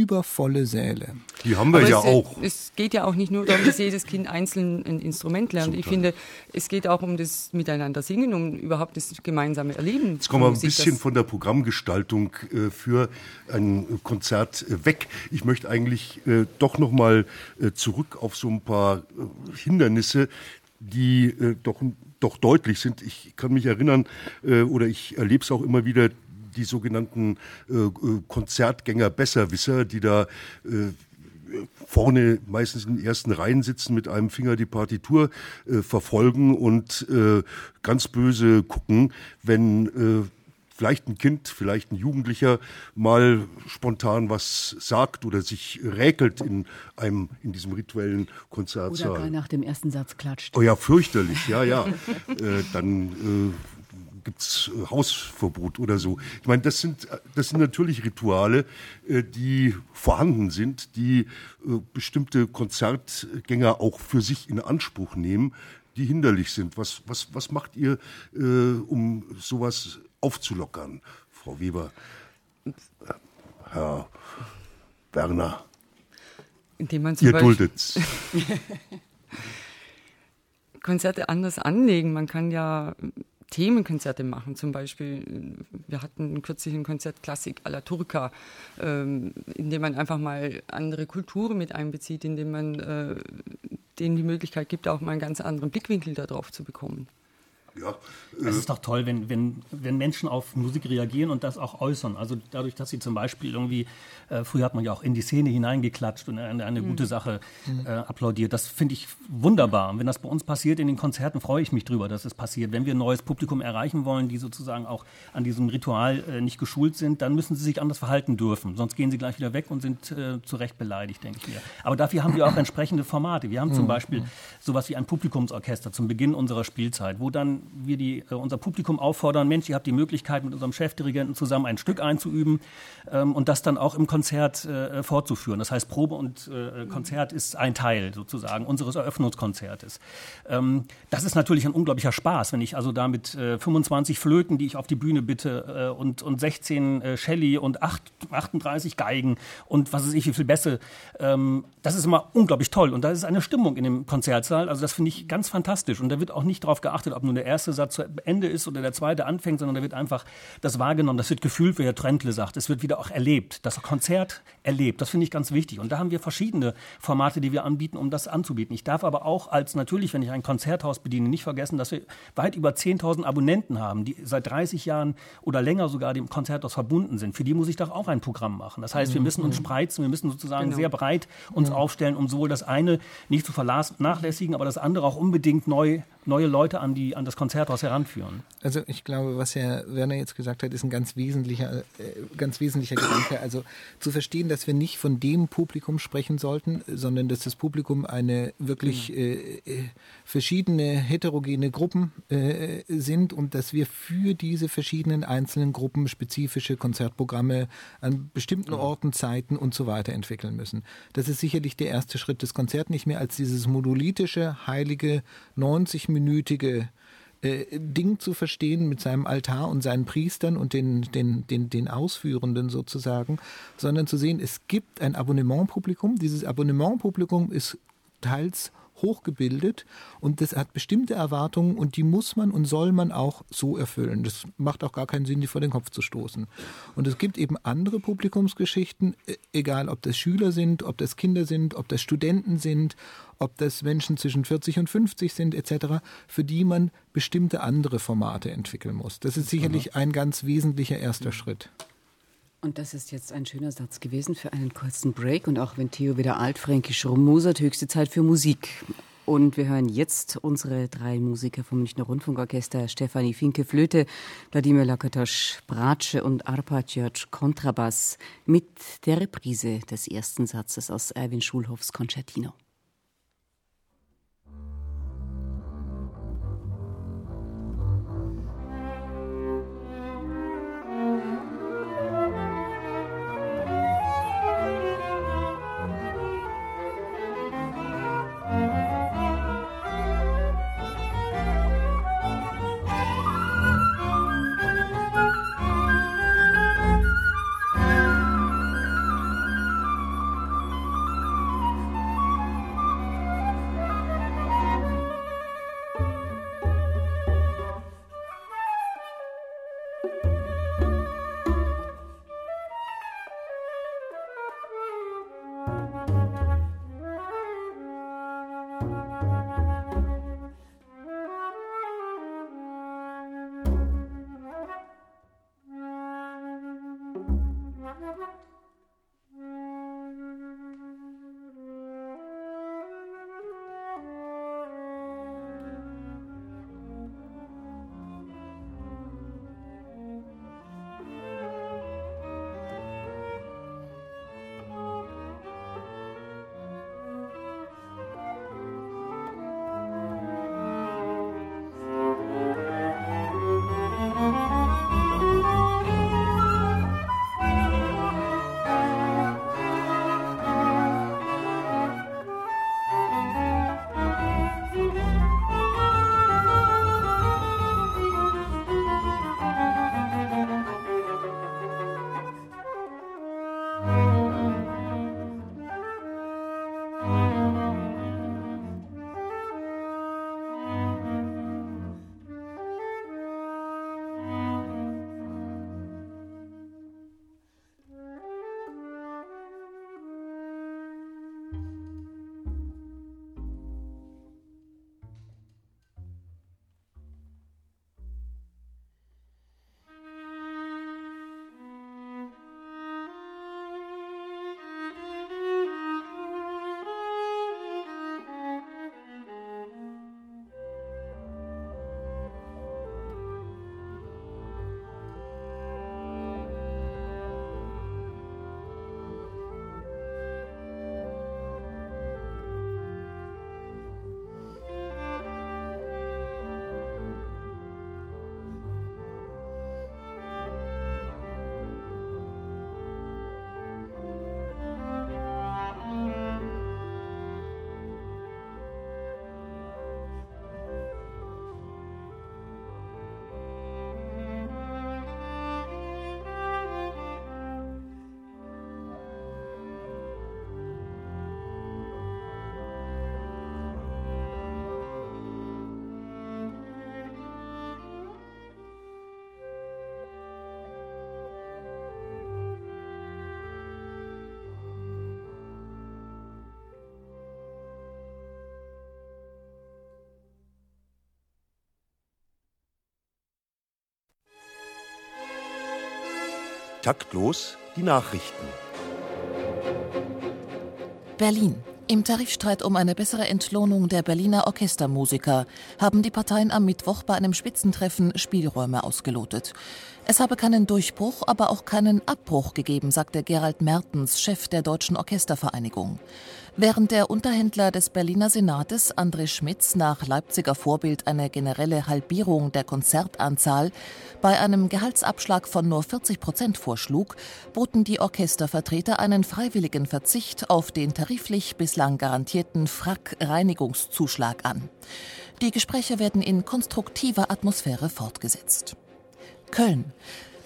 übervolle Säle. die haben wir Aber ja es, auch. Es geht ja auch nicht nur darum, dass jedes Kind einzeln ein Instrument lernt. Zum Ich Teil. finde, es geht auch um das Miteinander singen, um überhaupt das gemeinsame Erleben. Jetzt kommen wir ein bisschen von der Programmgestaltung äh, für ein Konzert äh, weg. Ich möchte eigentlich äh, doch noch mal äh, zurück auf so ein paar äh, Hindernisse, die äh, doch, doch deutlich sind. Ich kann mich erinnern, äh, oder ich erlebe es auch immer wieder, die sogenannten äh, äh, Konzertgänger-Besserwisser, die da äh, vorne meistens in den ersten Reihen sitzen, mit einem Finger die Partitur äh, verfolgen und äh, ganz böse gucken, wenn äh, vielleicht ein Kind, vielleicht ein Jugendlicher mal spontan was sagt oder sich räkelt in einem in diesem rituellen Oder gar Konzertsaal. nach dem ersten Satz klatscht. Oh ja, fürchterlich, ja, ja. äh, dann äh, gibt's äh, Hausverbot oder so. Ich meine, das sind, das sind natürlich Rituale, äh, die vorhanden sind, die äh, bestimmte Konzertgänger auch für sich in Anspruch nehmen, die hinderlich sind. Was, was, was macht ihr, um sowas aufzulockern, Frau Weber? Herr Werner. Indem man zum Ihr Beispiel duldet's. Konzerte anders anlegen. Man kann ja Themenkonzerte machen. Zum Beispiel, wir hatten kürzlich ein Konzert Klassik à la Turca, ähm, in dem man einfach mal andere Kulturen mit einbezieht, indem man äh, denen die Möglichkeit gibt, auch mal einen ganz anderen Blickwinkel darauf zu bekommen. Ja, Es ist doch toll, wenn, wenn, wenn Menschen auf Musik reagieren und das auch äußern. Also dadurch, dass sie zum Beispiel irgendwie, äh, früher hat man ja auch in die Szene hineingeklatscht und eine, eine gute Sache äh, applaudiert. Das finde ich wunderbar. Und wenn das bei uns passiert in den Konzerten, freue ich mich drüber, dass es passiert. Wenn wir ein neues Publikum erreichen wollen, die sozusagen auch an diesem Ritual äh, nicht geschult sind, dann müssen sie sich anders verhalten dürfen. Sonst gehen sie gleich wieder weg und sind äh, zu Recht beleidigt, denke ich mir. Aber dafür haben wir auch entsprechende Formate. Wir haben zum Beispiel sowas wie ein Publikumsorchester zum Beginn unserer Spielzeit, wo dann wir die, äh, unser Publikum auffordern, Mensch, ihr habt die Möglichkeit, mit unserem Chefdirigenten zusammen ein Stück einzuüben ähm, und das dann auch im Konzert äh, fortzuführen. Das heißt, Probe und äh, Konzert ist ein Teil sozusagen unseres Eröffnungskonzertes. Ähm, das ist natürlich ein unglaublicher Spaß, wenn ich also da mit äh, 25 Flöten, die ich auf die Bühne bitte, äh, und, und 16 äh, Shelley und 8, 38 Geigen und was weiß ich, wie viel Bässe, ähm, das ist immer unglaublich toll. Und da ist eine Stimmung in dem Konzertsaal. Also das finde ich ganz fantastisch. Und da wird auch nicht darauf geachtet, ob nun der erste Satz zu Ende ist oder der zweite anfängt, sondern da wird einfach das wahrgenommen, das wird gefühlt, wie Herr Trentle sagt. Es wird wieder auch erlebt, das Konzert erlebt. Das finde ich ganz wichtig. Und da haben wir verschiedene Formate, die wir anbieten, um das anzubieten. Ich darf aber auch als natürlich, wenn ich ein Konzerthaus bediene, nicht vergessen, dass wir weit über 10.000 Abonnenten haben, die seit 30 Jahren oder länger sogar dem Konzerthaus verbunden sind. Für die muss ich doch auch ein Programm machen. Das heißt, wir müssen uns spreizen, wir müssen sozusagen Genau. sehr breit uns aufstellen, um sowohl das eine nicht zu vernachlässigen, aber das andere auch unbedingt neu, neue Leute an, die, an das Konzerthaus heranführen. Also ich glaube, was Herr Werner jetzt gesagt hat, ist ein ganz wesentlicher, äh, ganz wesentlicher Gedanke. Also zu verstehen, dass wir nicht von dem Publikum sprechen sollten, sondern dass das Publikum eine wirklich äh, äh, verschiedene heterogene Gruppen äh, sind und dass wir für diese verschiedenen einzelnen Gruppen spezifische Konzertprogramme an bestimmten Orten, Zeiten und so weiter entwickeln müssen. Das ist sicherlich der erste Schritt des Konzerts, nicht mehr als dieses monolithische, heilige, 90-minütige äh, Ding zu verstehen mit seinem Altar und seinen Priestern und den, den, den, den Ausführenden sozusagen, sondern zu sehen, es gibt ein Abonnementpublikum. Dieses Abonnementpublikum ist teils hochgebildet und das hat bestimmte Erwartungen und die muss man und soll man auch so erfüllen. Das macht auch gar keinen Sinn, die vor den Kopf zu stoßen. Und es gibt eben andere Publikumsgeschichten, e- egal ob das Schüler sind, ob das Kinder sind, ob das Studenten sind, ob das Menschen zwischen 40 und 50 sind etc., für die man bestimmte andere Formate entwickeln muss. Das ist sicherlich ein ganz wesentlicher erster Schritt. Und das ist jetzt ein schöner Satz gewesen für einen kurzen Break. Und auch wenn Theo wieder altfränkisch rummosert, höchste Zeit für Musik. Und wir hören jetzt unsere drei Musiker vom Münchner Rundfunkorchester, Stefanie Finke Flöte, Wladimir Lakatosch Bratsche und Arpad Kontrabass mit der Reprise des ersten Satzes aus Erwin Schulhoffs Concertino. Taktlos die Nachrichten. Berlin. Im Tarifstreit um eine bessere Entlohnung der Berliner Orchestermusiker haben die Parteien am Mittwoch bei einem Spitzentreffen Spielräume ausgelotet. Es habe keinen Durchbruch, aber auch keinen Abbruch gegeben, sagte Gerald Mertens, Chef der Deutschen Orchestervereinigung. Während der Unterhändler des Berliner Senates, André Schmitz, nach Leipziger Vorbild eine generelle Halbierung der Konzertanzahl bei einem Gehaltsabschlag von nur 40 Prozent vorschlug, boten die Orchestervertreter einen freiwilligen Verzicht auf den tariflich bislang garantierten Frack-Reinigungszuschlag an. Die Gespräche werden in konstruktiver Atmosphäre fortgesetzt. Köln.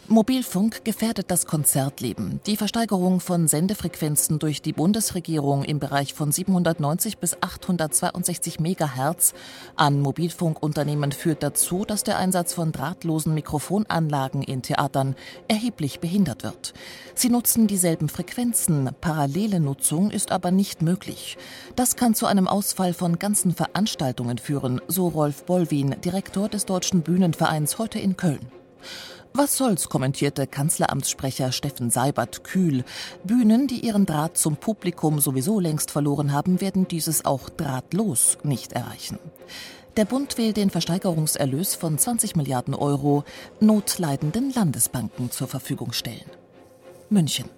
Mobilfunk gefährdet das Konzertleben. Die Versteigerung von Sendefrequenzen durch die Bundesregierung im Bereich von 790 bis 862 Megahertz an Mobilfunkunternehmen führt dazu, dass der Einsatz von drahtlosen Mikrofonanlagen in Theatern erheblich behindert wird. Sie nutzen dieselben Frequenzen, parallele Nutzung ist aber nicht möglich. Das kann zu einem Ausfall von ganzen Veranstaltungen führen, so Rolf Bollwin, Direktor des Deutschen Bühnenvereins heute in Köln. Was soll's, kommentierte Kanzleramtssprecher Steffen Seibert kühl. Bühnen, die ihren Draht zum Publikum sowieso längst verloren haben, werden dieses auch drahtlos nicht erreichen. Der Bund will den Versteigerungserlös von 20 Milliarden Euro notleidenden Landesbanken zur Verfügung stellen. München.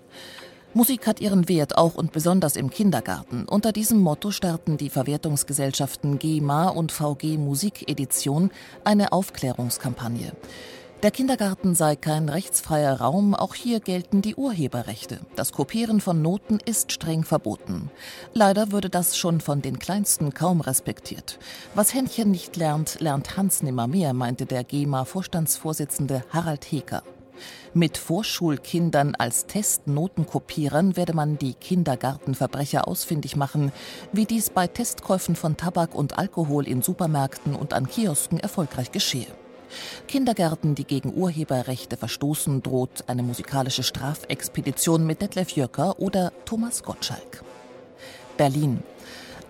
Musik hat ihren Wert auch und besonders im Kindergarten. Unter diesem Motto starten die Verwertungsgesellschaften GEMA und VG Musikedition eine Aufklärungskampagne. Der Kindergarten sei kein rechtsfreier Raum, auch hier gelten die Urheberrechte. Das Kopieren von Noten ist streng verboten. Leider würde das schon von den Kleinsten kaum respektiert. Was Händchen nicht lernt, lernt Hans nimmermehr, meinte der GEMA-Vorstandsvorsitzende Harald Heker. Mit Vorschulkindern als Testnotenkopierern werde man die Kindergartenverbrecher ausfindig machen, wie dies bei Testkäufen von Tabak und Alkohol in Supermärkten und an Kiosken erfolgreich geschehe. Kindergärten, die gegen Urheberrechte verstoßen, droht eine musikalische Strafexpedition mit Detlef Jöcker oder Thomas Gottschalk. Berlin.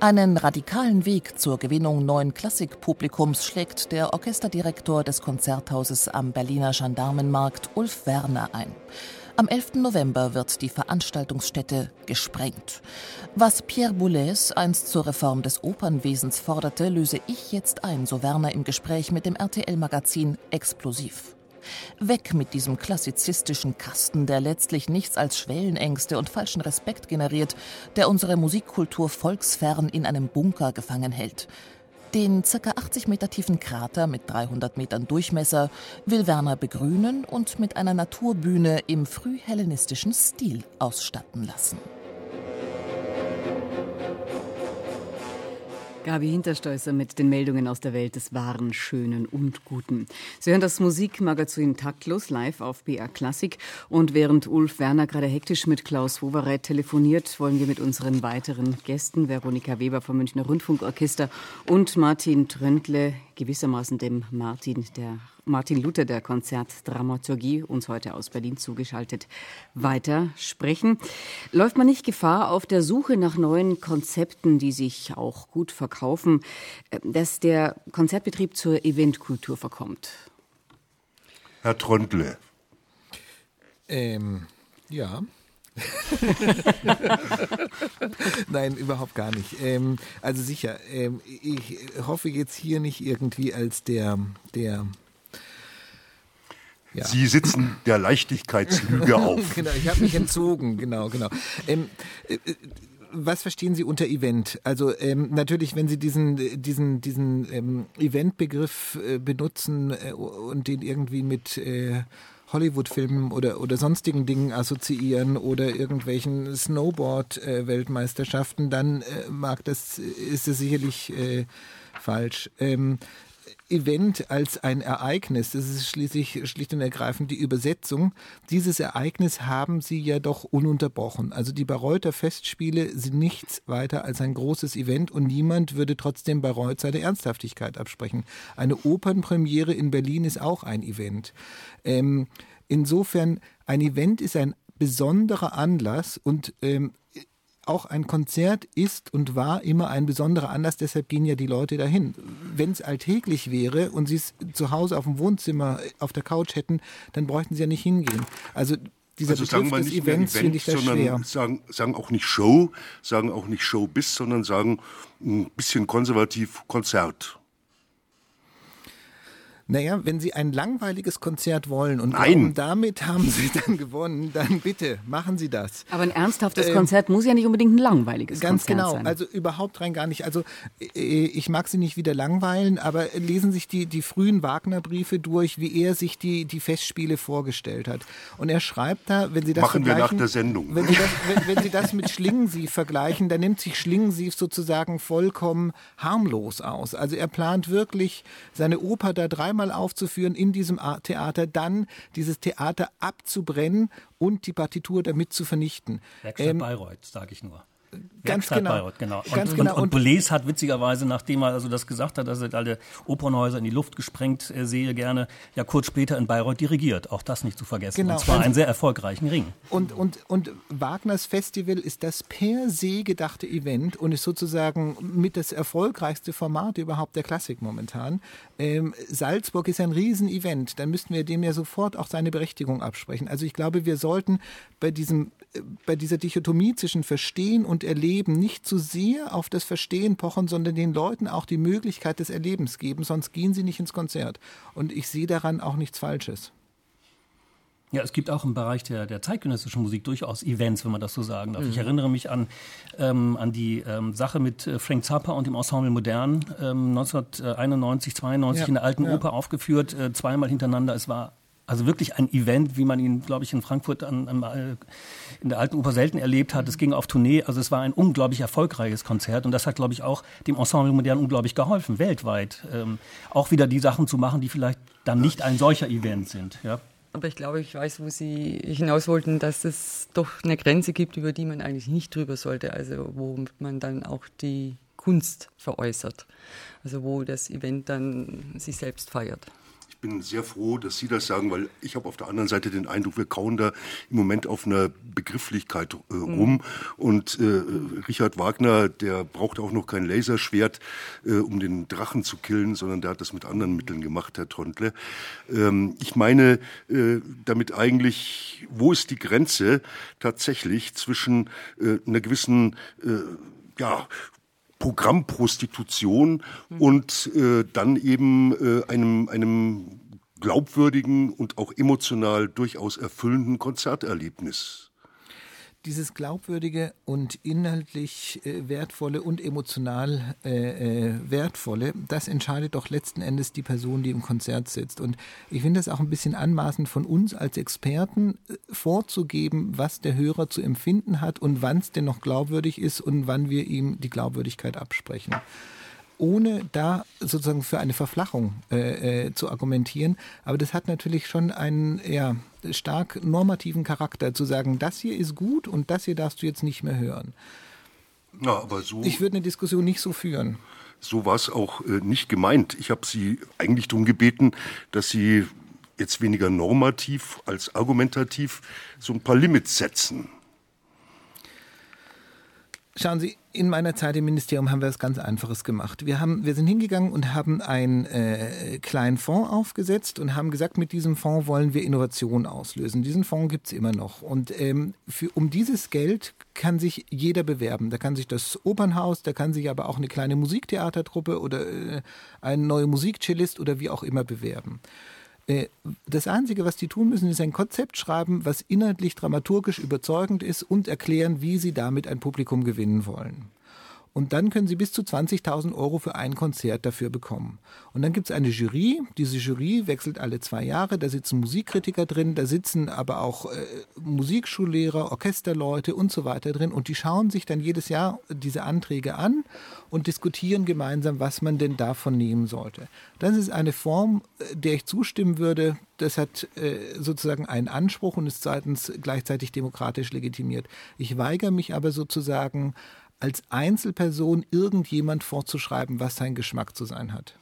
Einen radikalen Weg zur Gewinnung neuen Klassikpublikums schlägt der Orchesterdirektor des Konzerthauses am Berliner Gendarmenmarkt Ulf Werner ein. Am 11. November wird die Veranstaltungsstätte gesprengt. Was Pierre Boulez einst zur Reform des Opernwesens forderte, löse ich jetzt ein, so Werner im Gespräch mit dem RTL-Magazin Explosiv. Weg mit diesem klassizistischen Kasten, der letztlich nichts als Schwellenängste und falschen Respekt generiert, der unsere Musikkultur volksfern in einem Bunker gefangen hält. Den ca. 80 Meter tiefen Krater mit 300 Metern Durchmesser will Werner begrünen und mit einer Naturbühne im frühhellenistischen Stil ausstatten lassen. Gabi Hinterstoißer mit den Meldungen aus der Welt des Wahren, Schönen und Guten. Sie hören das Musikmagazin Taktlos live auf BR Klassik. Und während Ulf Werner gerade hektisch mit Klaus Wowereit telefoniert, wollen wir mit unseren weiteren Gästen, Veronika Weber vom Münchner Rundfunkorchester und Martin Tröndle, gewissermaßen dem Martin der Martin Luther der Konzertdramaturgie, uns heute aus Berlin zugeschaltet, weiter sprechen. Läuft man nicht Gefahr auf der Suche nach neuen Konzepten, die sich auch gut verkaufen, äh, dass der Konzertbetrieb zur Eventkultur verkommt? Herr Tröndle. Ähm, ja. Nein, überhaupt gar nicht. Ähm, also sicher, ähm, ich hoffe jetzt hier nicht irgendwie als der, der ja. Sie sitzen der Leichtigkeitslüge auf. genau, ich habe mich entzogen, genau, genau. Ähm, äh, äh, was verstehen Sie unter Event? Also ähm, natürlich, wenn Sie diesen diesen diesen ähm, Eventbegriff äh, benutzen äh, und den irgendwie mit äh, Hollywood-Filmen oder oder sonstigen Dingen assoziieren oder irgendwelchen Snowboard-Weltmeisterschaften, dann äh, mag das ist es sicherlich äh, falsch. Ähm, Event als ein Ereignis, das ist schließlich schlicht und ergreifend die Übersetzung. Dieses Ereignis haben sie ja doch ununterbrochen. Also die Bayreuther Festspiele sind nichts weiter als ein großes Event und niemand würde trotzdem Bayreuth seine Ernsthaftigkeit absprechen. Eine Opernpremiere in Berlin ist auch ein Event. Ähm, insofern, ein Event ist ein besonderer Anlass und ähm, auch ein Konzert ist und war immer ein besonderer Anlass, deshalb gehen ja die Leute dahin. Wenn es alltäglich wäre und sie es zu Hause auf dem Wohnzimmer auf der Couch hätten, dann bräuchten sie ja nicht hingehen. Also dieser also Begriff sagen wir nicht Events Event, finde ich das sondern schwer. Sagen, sagen auch nicht Show, sagen auch nicht Showbiz, sondern sagen ein bisschen konservativ Konzert. Naja, wenn Sie ein langweiliges Konzert wollen und Nein. glauben, damit haben Sie dann gewonnen, dann bitte, machen Sie das. Aber ein ernsthaftes Ähm, Konzert muss ja nicht unbedingt ein langweiliges Ganz Konzert genau, sein. also überhaupt rein gar nicht. Also äh, ich mag Sie nicht wieder langweilen, aber lesen sich die, die frühen Wagner-Briefe durch, wie er sich die, die Festspiele vorgestellt hat. Und er schreibt da, wenn Sie das Machen wir nach vergleichen, der Sendung. Wenn Sie das, wenn, wenn Sie das mit Schlingensief vergleichen, dann nimmt sich Schlingensief sozusagen vollkommen harmlos aus. Also er plant wirklich, seine Oper da dreimal aufzuführen in diesem Theater, dann dieses Theater abzubrennen und die Partitur damit zu vernichten. Werkstatt Ähm, Bayreuth, sage ich nur. Ganz Werkstatt genau. Bayreuth, genau. Und, Ganz genau. und, Und- Boulez hat witzigerweise, nachdem er also das gesagt hat, dass er alle Opernhäuser in die Luft gesprengt äh, sehe, gerne ja kurz später in Bayreuth dirigiert. Auch das nicht zu vergessen. Genau. Und zwar Und- einen sehr erfolgreichen Ring. Und, und, und Wagners Festival ist das per se gedachte Event und ist sozusagen mit das erfolgreichste Format überhaupt der Klassik momentan. Ähm, Salzburg ist ein Riesenevent, dann müssten wir dem ja sofort auch seine Berechtigung absprechen. Also ich glaube, wir sollten bei diesem bei dieser Dichotomie zwischen Verstehen und Erleben nicht zu sehr auf das Verstehen pochen, sondern den Leuten auch die Möglichkeit des Erlebens geben, sonst gehen sie nicht ins Konzert. Und ich sehe daran auch nichts Falsches. Ja, es gibt auch im Bereich der, der zeitgenössischen Musik durchaus Events, wenn man das so sagen darf. Ich erinnere mich an, ähm, an die ähm, Sache mit äh, Frank Zappa und dem Ensemble Modern, ähm, 1991, 92 Ja, in der Alten ja. Oper aufgeführt, äh, zweimal hintereinander. Es war also wirklich ein Event, wie man ihn, glaube ich, in Frankfurt an, an, äh, in der Alten Oper selten erlebt hat. Es ging auf Tournee, also es war ein unglaublich erfolgreiches Konzert und das hat, glaube ich, auch dem Ensemble Modern unglaublich geholfen, weltweit. Ähm, auch wieder die Sachen zu machen, die vielleicht dann nicht ein solcher Event sind. Ja. Aber ich glaube, ich weiß, wo Sie hinaus wollten, dass es doch eine Grenze gibt, über die man eigentlich nicht drüber sollte. Also wo man dann auch die Kunst veräußert. Also wo das Event dann sich selbst feiert. Ich bin sehr froh, dass Sie das sagen, weil ich habe auf der anderen Seite den Eindruck, wir kauen da im Moment auf einer Begrifflichkeit äh, rum. Und äh, Richard Wagner, der braucht auch noch kein Laserschwert, äh, um den Drachen zu killen, sondern der hat das mit anderen Mitteln gemacht, Herr Trontle. Ähm, ich meine äh, damit eigentlich, wo ist die Grenze tatsächlich zwischen äh, einer gewissen äh, ja, Programmprostitution und äh, dann eben äh, einem, einem glaubwürdigen und auch emotional durchaus erfüllenden Konzerterlebnis. Dieses glaubwürdige und inhaltlich äh, wertvolle und emotional äh, äh, wertvolle, das entscheidet doch letzten Endes die Person, die im Konzert sitzt. Und ich finde es auch ein bisschen anmaßend von uns als Experten äh, vorzugeben, was der Hörer zu empfinden hat und wann es denn noch glaubwürdig ist und wann wir ihm die Glaubwürdigkeit absprechen ohne da sozusagen für eine Verflachung äh, äh, zu argumentieren. Aber das hat natürlich schon einen ja, stark normativen Charakter, zu sagen, das hier ist gut und das hier darfst du jetzt nicht mehr hören. Ja, aber so, Ich würde eine Diskussion nicht so führen. so war es auch äh, nicht gemeint. Ich habe Sie eigentlich darum gebeten, dass Sie jetzt weniger normativ als argumentativ so ein paar Limits setzen. Schauen Sie, in meiner Zeit im Ministerium haben wir was ganz Einfaches gemacht. Wir, haben, wir sind hingegangen und haben einen äh, kleinen Fonds aufgesetzt und haben gesagt, mit diesem Fonds wollen wir Innovation auslösen. Diesen Fonds gibt's immer noch. Und ähm, für, um dieses Geld kann sich jeder bewerben. Da kann sich das Opernhaus, da kann sich aber auch eine kleine Musiktheatertruppe oder äh, ein neuer Musikcellist oder wie auch immer bewerben. Äh, Das Einzige, was die tun müssen, ist ein Konzept schreiben, was inhaltlich dramaturgisch überzeugend ist und erklären, wie sie damit ein Publikum gewinnen wollen. Und dann können Sie bis zu 20.000 Euro für ein Konzert dafür bekommen. Und dann gibt es eine Jury. Diese Jury wechselt alle zwei Jahre. Da sitzen Musikkritiker drin, da sitzen aber auch äh, Musikschullehrer, Orchesterleute und so weiter drin. Und die schauen sich dann jedes Jahr diese Anträge an und diskutieren gemeinsam, was man denn davon nehmen sollte. Das ist eine Form, äh, der ich zustimmen würde. Das hat äh, sozusagen einen Anspruch und ist zweitens gleichzeitig demokratisch legitimiert. Ich weigere mich aber sozusagen, als Einzelperson irgendjemand vorzuschreiben, was sein Geschmack zu sein hat.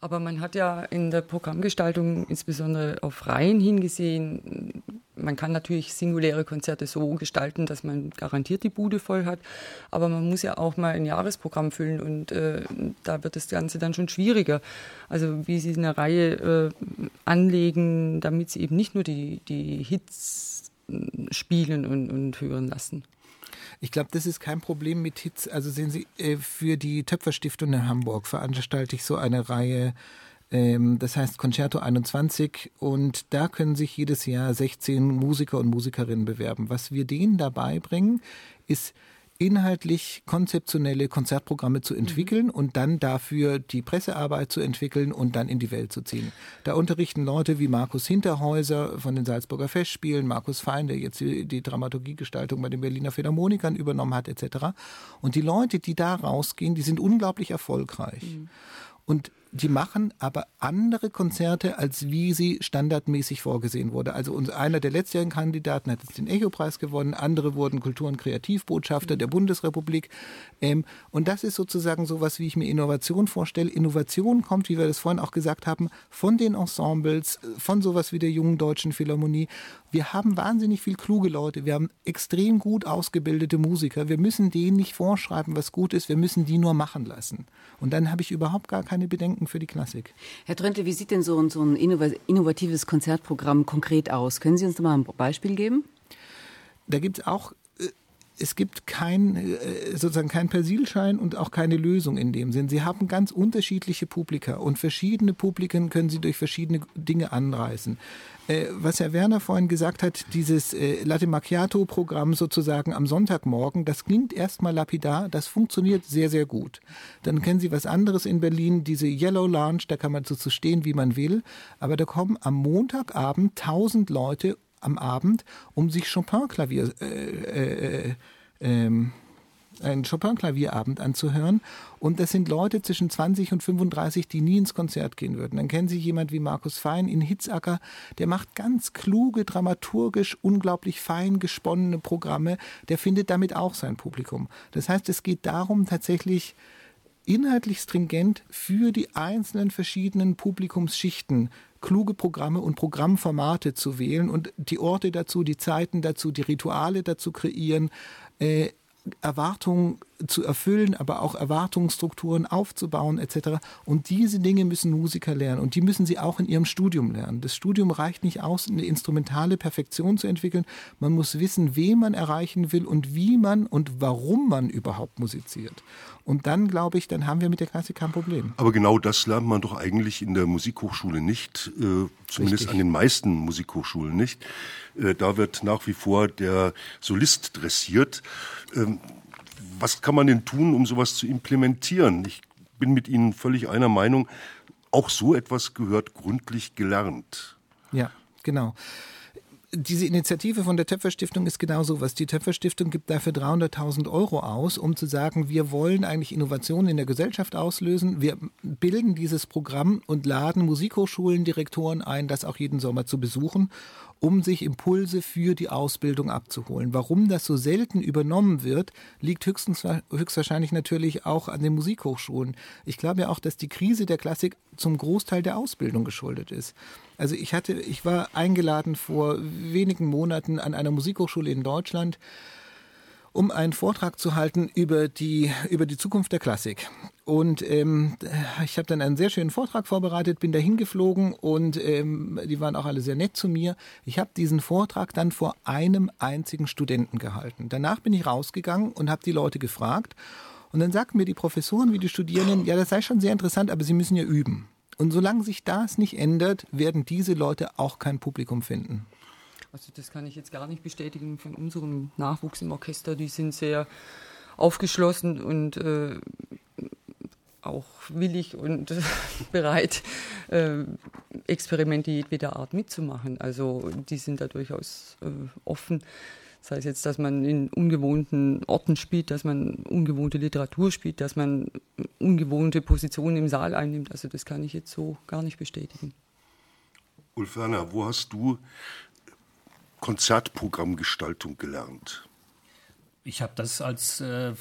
Aber man hat ja in der Programmgestaltung insbesondere auf Reihen hingesehen, man kann natürlich singuläre Konzerte so gestalten, dass man garantiert die Bude voll hat, aber man muss ja auch mal ein Jahresprogramm füllen und äh, da wird das Ganze dann schon schwieriger. Also wie Sie eine Reihe äh, anlegen, damit sie eben nicht nur die, die Hits äh, spielen und, und hören lassen. Ich glaube, das ist kein Problem mit Hits. Also sehen Sie, äh, für die Töpferstiftung in Hamburg veranstalte ich so eine Reihe, ähm, das heißt Concerto 21 und da können sich jedes Jahr 16 Musiker und Musikerinnen bewerben. Was wir denen dabei bringen, ist inhaltlich konzeptionelle Konzertprogramme zu entwickeln mhm. und dann dafür die Pressearbeit zu entwickeln und dann in die Welt zu ziehen. Da unterrichten Leute wie Markus Hinterhäuser von den Salzburger Festspielen, Markus Fein, der jetzt die, die Dramaturgiegestaltung bei den Berliner Philharmonikern übernommen hat, etc. Und die Leute, die da rausgehen, die sind unglaublich erfolgreich. Mhm. Und die machen aber andere Konzerte, als wie sie standardmäßig vorgesehen wurde. Also einer der letztjährigen Kandidaten hat jetzt den Echo-Preis gewonnen, andere wurden Kultur- und Kreativbotschafter der Bundesrepublik. Ähm, und das ist sozusagen sowas, wie ich mir Innovation vorstelle. Innovation kommt, wie wir das vorhin auch gesagt haben, von den Ensembles, von sowas wie der Jungen Deutschen Philharmonie. Wir haben wahnsinnig viel kluge Leute, wir haben extrem gut ausgebildete Musiker. Wir müssen denen nicht vorschreiben, was gut ist, wir müssen die nur machen lassen. Und dann habe ich überhaupt gar keine Bedenken für die Klassik. Herr Trönte, wie sieht denn so ein, so ein innovatives Konzertprogramm konkret aus? Können Sie uns da mal ein Beispiel geben? Da gibt es auch es gibt kein, äh, sozusagen kein Persilschein und auch keine Lösung in dem Sinn. Sie haben ganz unterschiedliche Publika und verschiedene Publiken können Sie durch verschiedene Dinge anreißen. Äh, was Herr Werner vorhin gesagt hat, dieses äh, Latte Macchiato-Programm sozusagen am Sonntagmorgen, das klingt erstmal lapidar, das funktioniert sehr, sehr gut. Dann kennen Sie was anderes in Berlin, diese Yellow Lounge, da kann man so stehen, wie man will, aber da kommen am Montagabend tausend Leute am Abend, um sich Chopin-Klavier, äh, äh, äh, einen Chopin-Klavierabend anzuhören. Und das sind Leute zwischen 20 und 35, die nie ins Konzert gehen würden. Dann kennen Sie jemand wie Markus Fein in Hitzacker, der macht ganz kluge, dramaturgisch unglaublich fein gesponnene Programme. Der findet damit auch sein Publikum. Das heißt, es geht darum, tatsächlich inhaltlich stringent für die einzelnen verschiedenen Publikumsschichten kluge Programme und Programmformate zu wählen und die Orte dazu, die Zeiten dazu, die Rituale dazu kreieren, äh, Erwartungen zu erfüllen, aber auch Erwartungsstrukturen aufzubauen etc. Und diese Dinge müssen Musiker lernen und die müssen sie auch in ihrem Studium lernen. Das Studium reicht nicht aus, eine instrumentale Perfektion zu entwickeln. Man muss wissen, wen man erreichen will und wie man und warum man überhaupt musiziert. Und dann, glaube ich, dann haben wir mit der Klassik kein Problem. Aber genau das lernt man doch eigentlich in der Musikhochschule nicht, äh, zumindest Richtig. an den meisten Musikhochschulen nicht. Äh, da wird nach wie vor der Solist dressiert. Ähm, was kann man denn tun, um sowas zu implementieren? Ich bin mit Ihnen völlig einer Meinung. Auch so etwas gehört gründlich gelernt. Ja, genau diese Initiative von der Töpferstiftung ist genau so was. Die Töpferstiftung gibt dafür 300.000 Euro aus, um zu sagen, wir wollen eigentlich Innovationen in der Gesellschaft auslösen. Wir bilden dieses Programm und laden Musikhochschulen, Direktoren ein, das auch jeden Sommer zu besuchen um sich Impulse für die Ausbildung abzuholen. Warum das so selten übernommen wird, liegt höchstens, höchstwahrscheinlich natürlich auch an den Musikhochschulen. Ich glaube ja auch, dass die Krise der Klassik zum Großteil der Ausbildung geschuldet ist. Also ich hatte, ich war eingeladen vor wenigen Monaten an einer Musikhochschule in Deutschland um einen Vortrag zu halten über die, über die Zukunft der Klassik. Und ähm, ich habe dann einen sehr schönen Vortrag vorbereitet, bin da hingeflogen und ähm, die waren auch alle sehr nett zu mir. Ich habe diesen Vortrag dann vor einem einzigen Studenten gehalten. Danach bin ich rausgegangen und habe die Leute gefragt. Und dann sagten mir die Professoren wie die Studierenden, ja, das sei schon sehr interessant, aber sie müssen ja üben. Und solange sich das nicht ändert, werden diese Leute auch kein Publikum finden. Also das kann ich jetzt gar nicht bestätigen von unserem Nachwuchs im Orchester. Die sind sehr aufgeschlossen und äh, auch willig und bereit, äh, Experimente jedweder Art mitzumachen. Also die sind da durchaus äh, offen. Das heißt jetzt, dass man in ungewohnten Orten spielt, dass man ungewohnte Literatur spielt, dass man ungewohnte Positionen im Saal einnimmt. Also das kann ich jetzt so gar nicht bestätigen. Ulf Werner, wo hast du Konzertprogrammgestaltung gelernt? Ich habe das als äh, äh,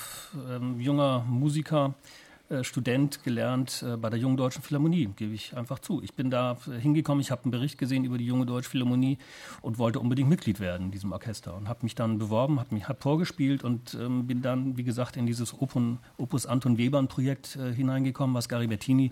junger Musiker, äh, Student gelernt äh, bei der Jungen Deutschen Philharmonie, gebe ich einfach zu. Ich bin da äh, hingekommen, ich habe einen Bericht gesehen über die Junge Deutsche Philharmonie und wollte unbedingt Mitglied werden in diesem Orchester und habe mich dann beworben, habe mich hab vorgespielt und ähm, bin dann, wie gesagt, in dieses Opus Anton Webern Projekt äh, hineingekommen, was Gary äh,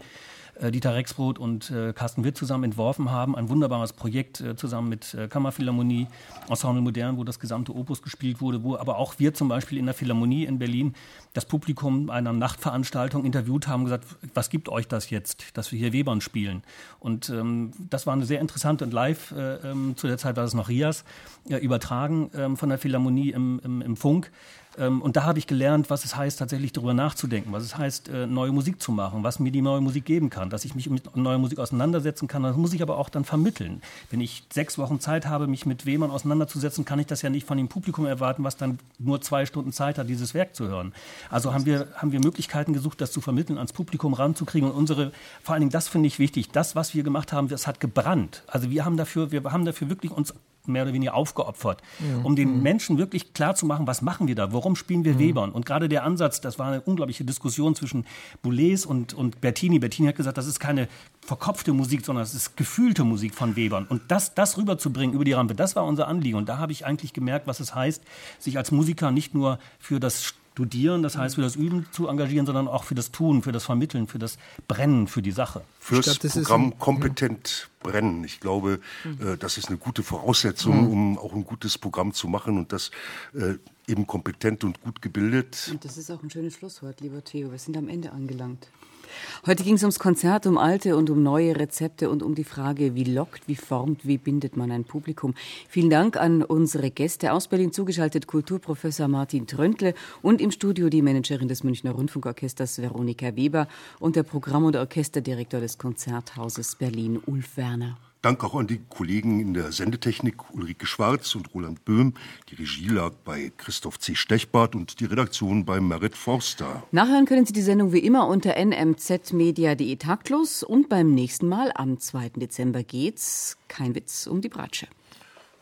Dieter Rexroth und äh, Carsten Witt zusammen entworfen haben. Ein wunderbares Projekt äh, zusammen mit äh, Kammerphilharmonie, Ensemble Modern, wo das gesamte Opus gespielt wurde, wo aber auch wir zum Beispiel in der Philharmonie in Berlin das Publikum einer Nachtveranstaltung interviewt haben, gesagt, was gibt euch das jetzt, dass wir hier Webern spielen? Und ähm, das war eine sehr interessante und live, äh, ähm, zu der Zeit war es noch Rias, äh, übertragen ähm, von der Philharmonie im, im, im Funk. Ähm, und da habe ich gelernt, was es heißt, tatsächlich darüber nachzudenken, was es heißt, äh, neue Musik zu machen, was mir die neue Musik geben kann, dass ich mich mit neuer Musik auseinandersetzen kann. Das muss ich aber auch dann vermitteln. Wenn ich sechs Wochen Zeit habe, mich mit Wemern auseinanderzusetzen, kann ich das ja nicht von dem Publikum erwarten, was dann nur zwei Stunden Zeit hat, dieses Werk zu hören. Also haben wir, haben wir Möglichkeiten gesucht, das zu vermitteln, ans Publikum ranzukriegen. Und unsere, vor allen Dingen, das finde ich wichtig, das, was wir gemacht haben, das hat gebrannt. Also wir haben dafür, wir haben dafür wirklich uns mehr oder weniger aufgeopfert, mhm. um den mhm. Menschen wirklich klar zu machen, was machen wir da, warum spielen wir mhm. Webern. Und gerade der Ansatz, das war eine unglaubliche Diskussion zwischen Boulez und, und Bertini. Bertini hat gesagt, das ist keine verkopfte Musik, sondern es ist gefühlte Musik von Webern. Und das, das rüberzubringen über die Rampe, das war unser Anliegen. Und da habe ich eigentlich gemerkt, was es heißt, sich als Musiker nicht nur für das Studieren, das heißt für das Üben zu engagieren, sondern auch für das Tun, für das Vermitteln, für das Brennen, für die Sache. Fürs glaub, Programm ein, kompetent ja. brennen. Ich glaube, mhm. äh, das ist eine gute Voraussetzung, mhm. um auch ein gutes Programm zu machen und das äh, eben kompetent und gut gebildet. Und das ist auch ein schönes Schlusswort, lieber Theo. Wir sind am Ende angelangt. Heute ging es ums Konzert, um alte und um neue Rezepte und um die Frage, wie lockt, wie formt, wie bindet man ein Publikum. Vielen Dank an unsere Gäste aus Berlin zugeschaltet, Kulturprofessor Martin Tröntle und im Studio die Managerin des Münchner Rundfunkorchesters Veronika Weber und der Programm- und Orchesterdirektor des Konzerthauses Berlin Ulf Werner. Dank auch an die Kollegen in der Sendetechnik Ulrike Schwarz und Roland Böhm. Die Regie lag bei Christoph C. Stechbart und die Redaktion bei Merit Forster. Nachhören können Sie die Sendung wie immer unter nmzmedia.de taktlos und beim nächsten Mal am 2. Dezember geht's, kein Witz, um die Bratsche.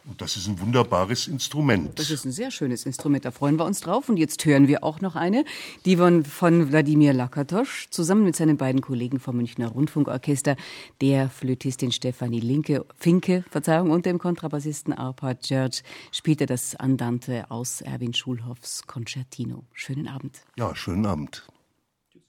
Und das ist ein wunderbares Instrument. Das ist ein sehr schönes Instrument, da freuen wir uns drauf. Und jetzt hören wir auch noch eine, die von, von Wladimir Lakatosch zusammen mit seinen beiden Kollegen vom Münchner Rundfunkorchester, der Flötistin Stefanie Linke, Finke Verzeihung, und dem Kontrabassisten Arpad George, spielte das Andante aus Erwin Schulhoffs Concertino. Schönen Abend. Ja, schönen Abend. Tschüss.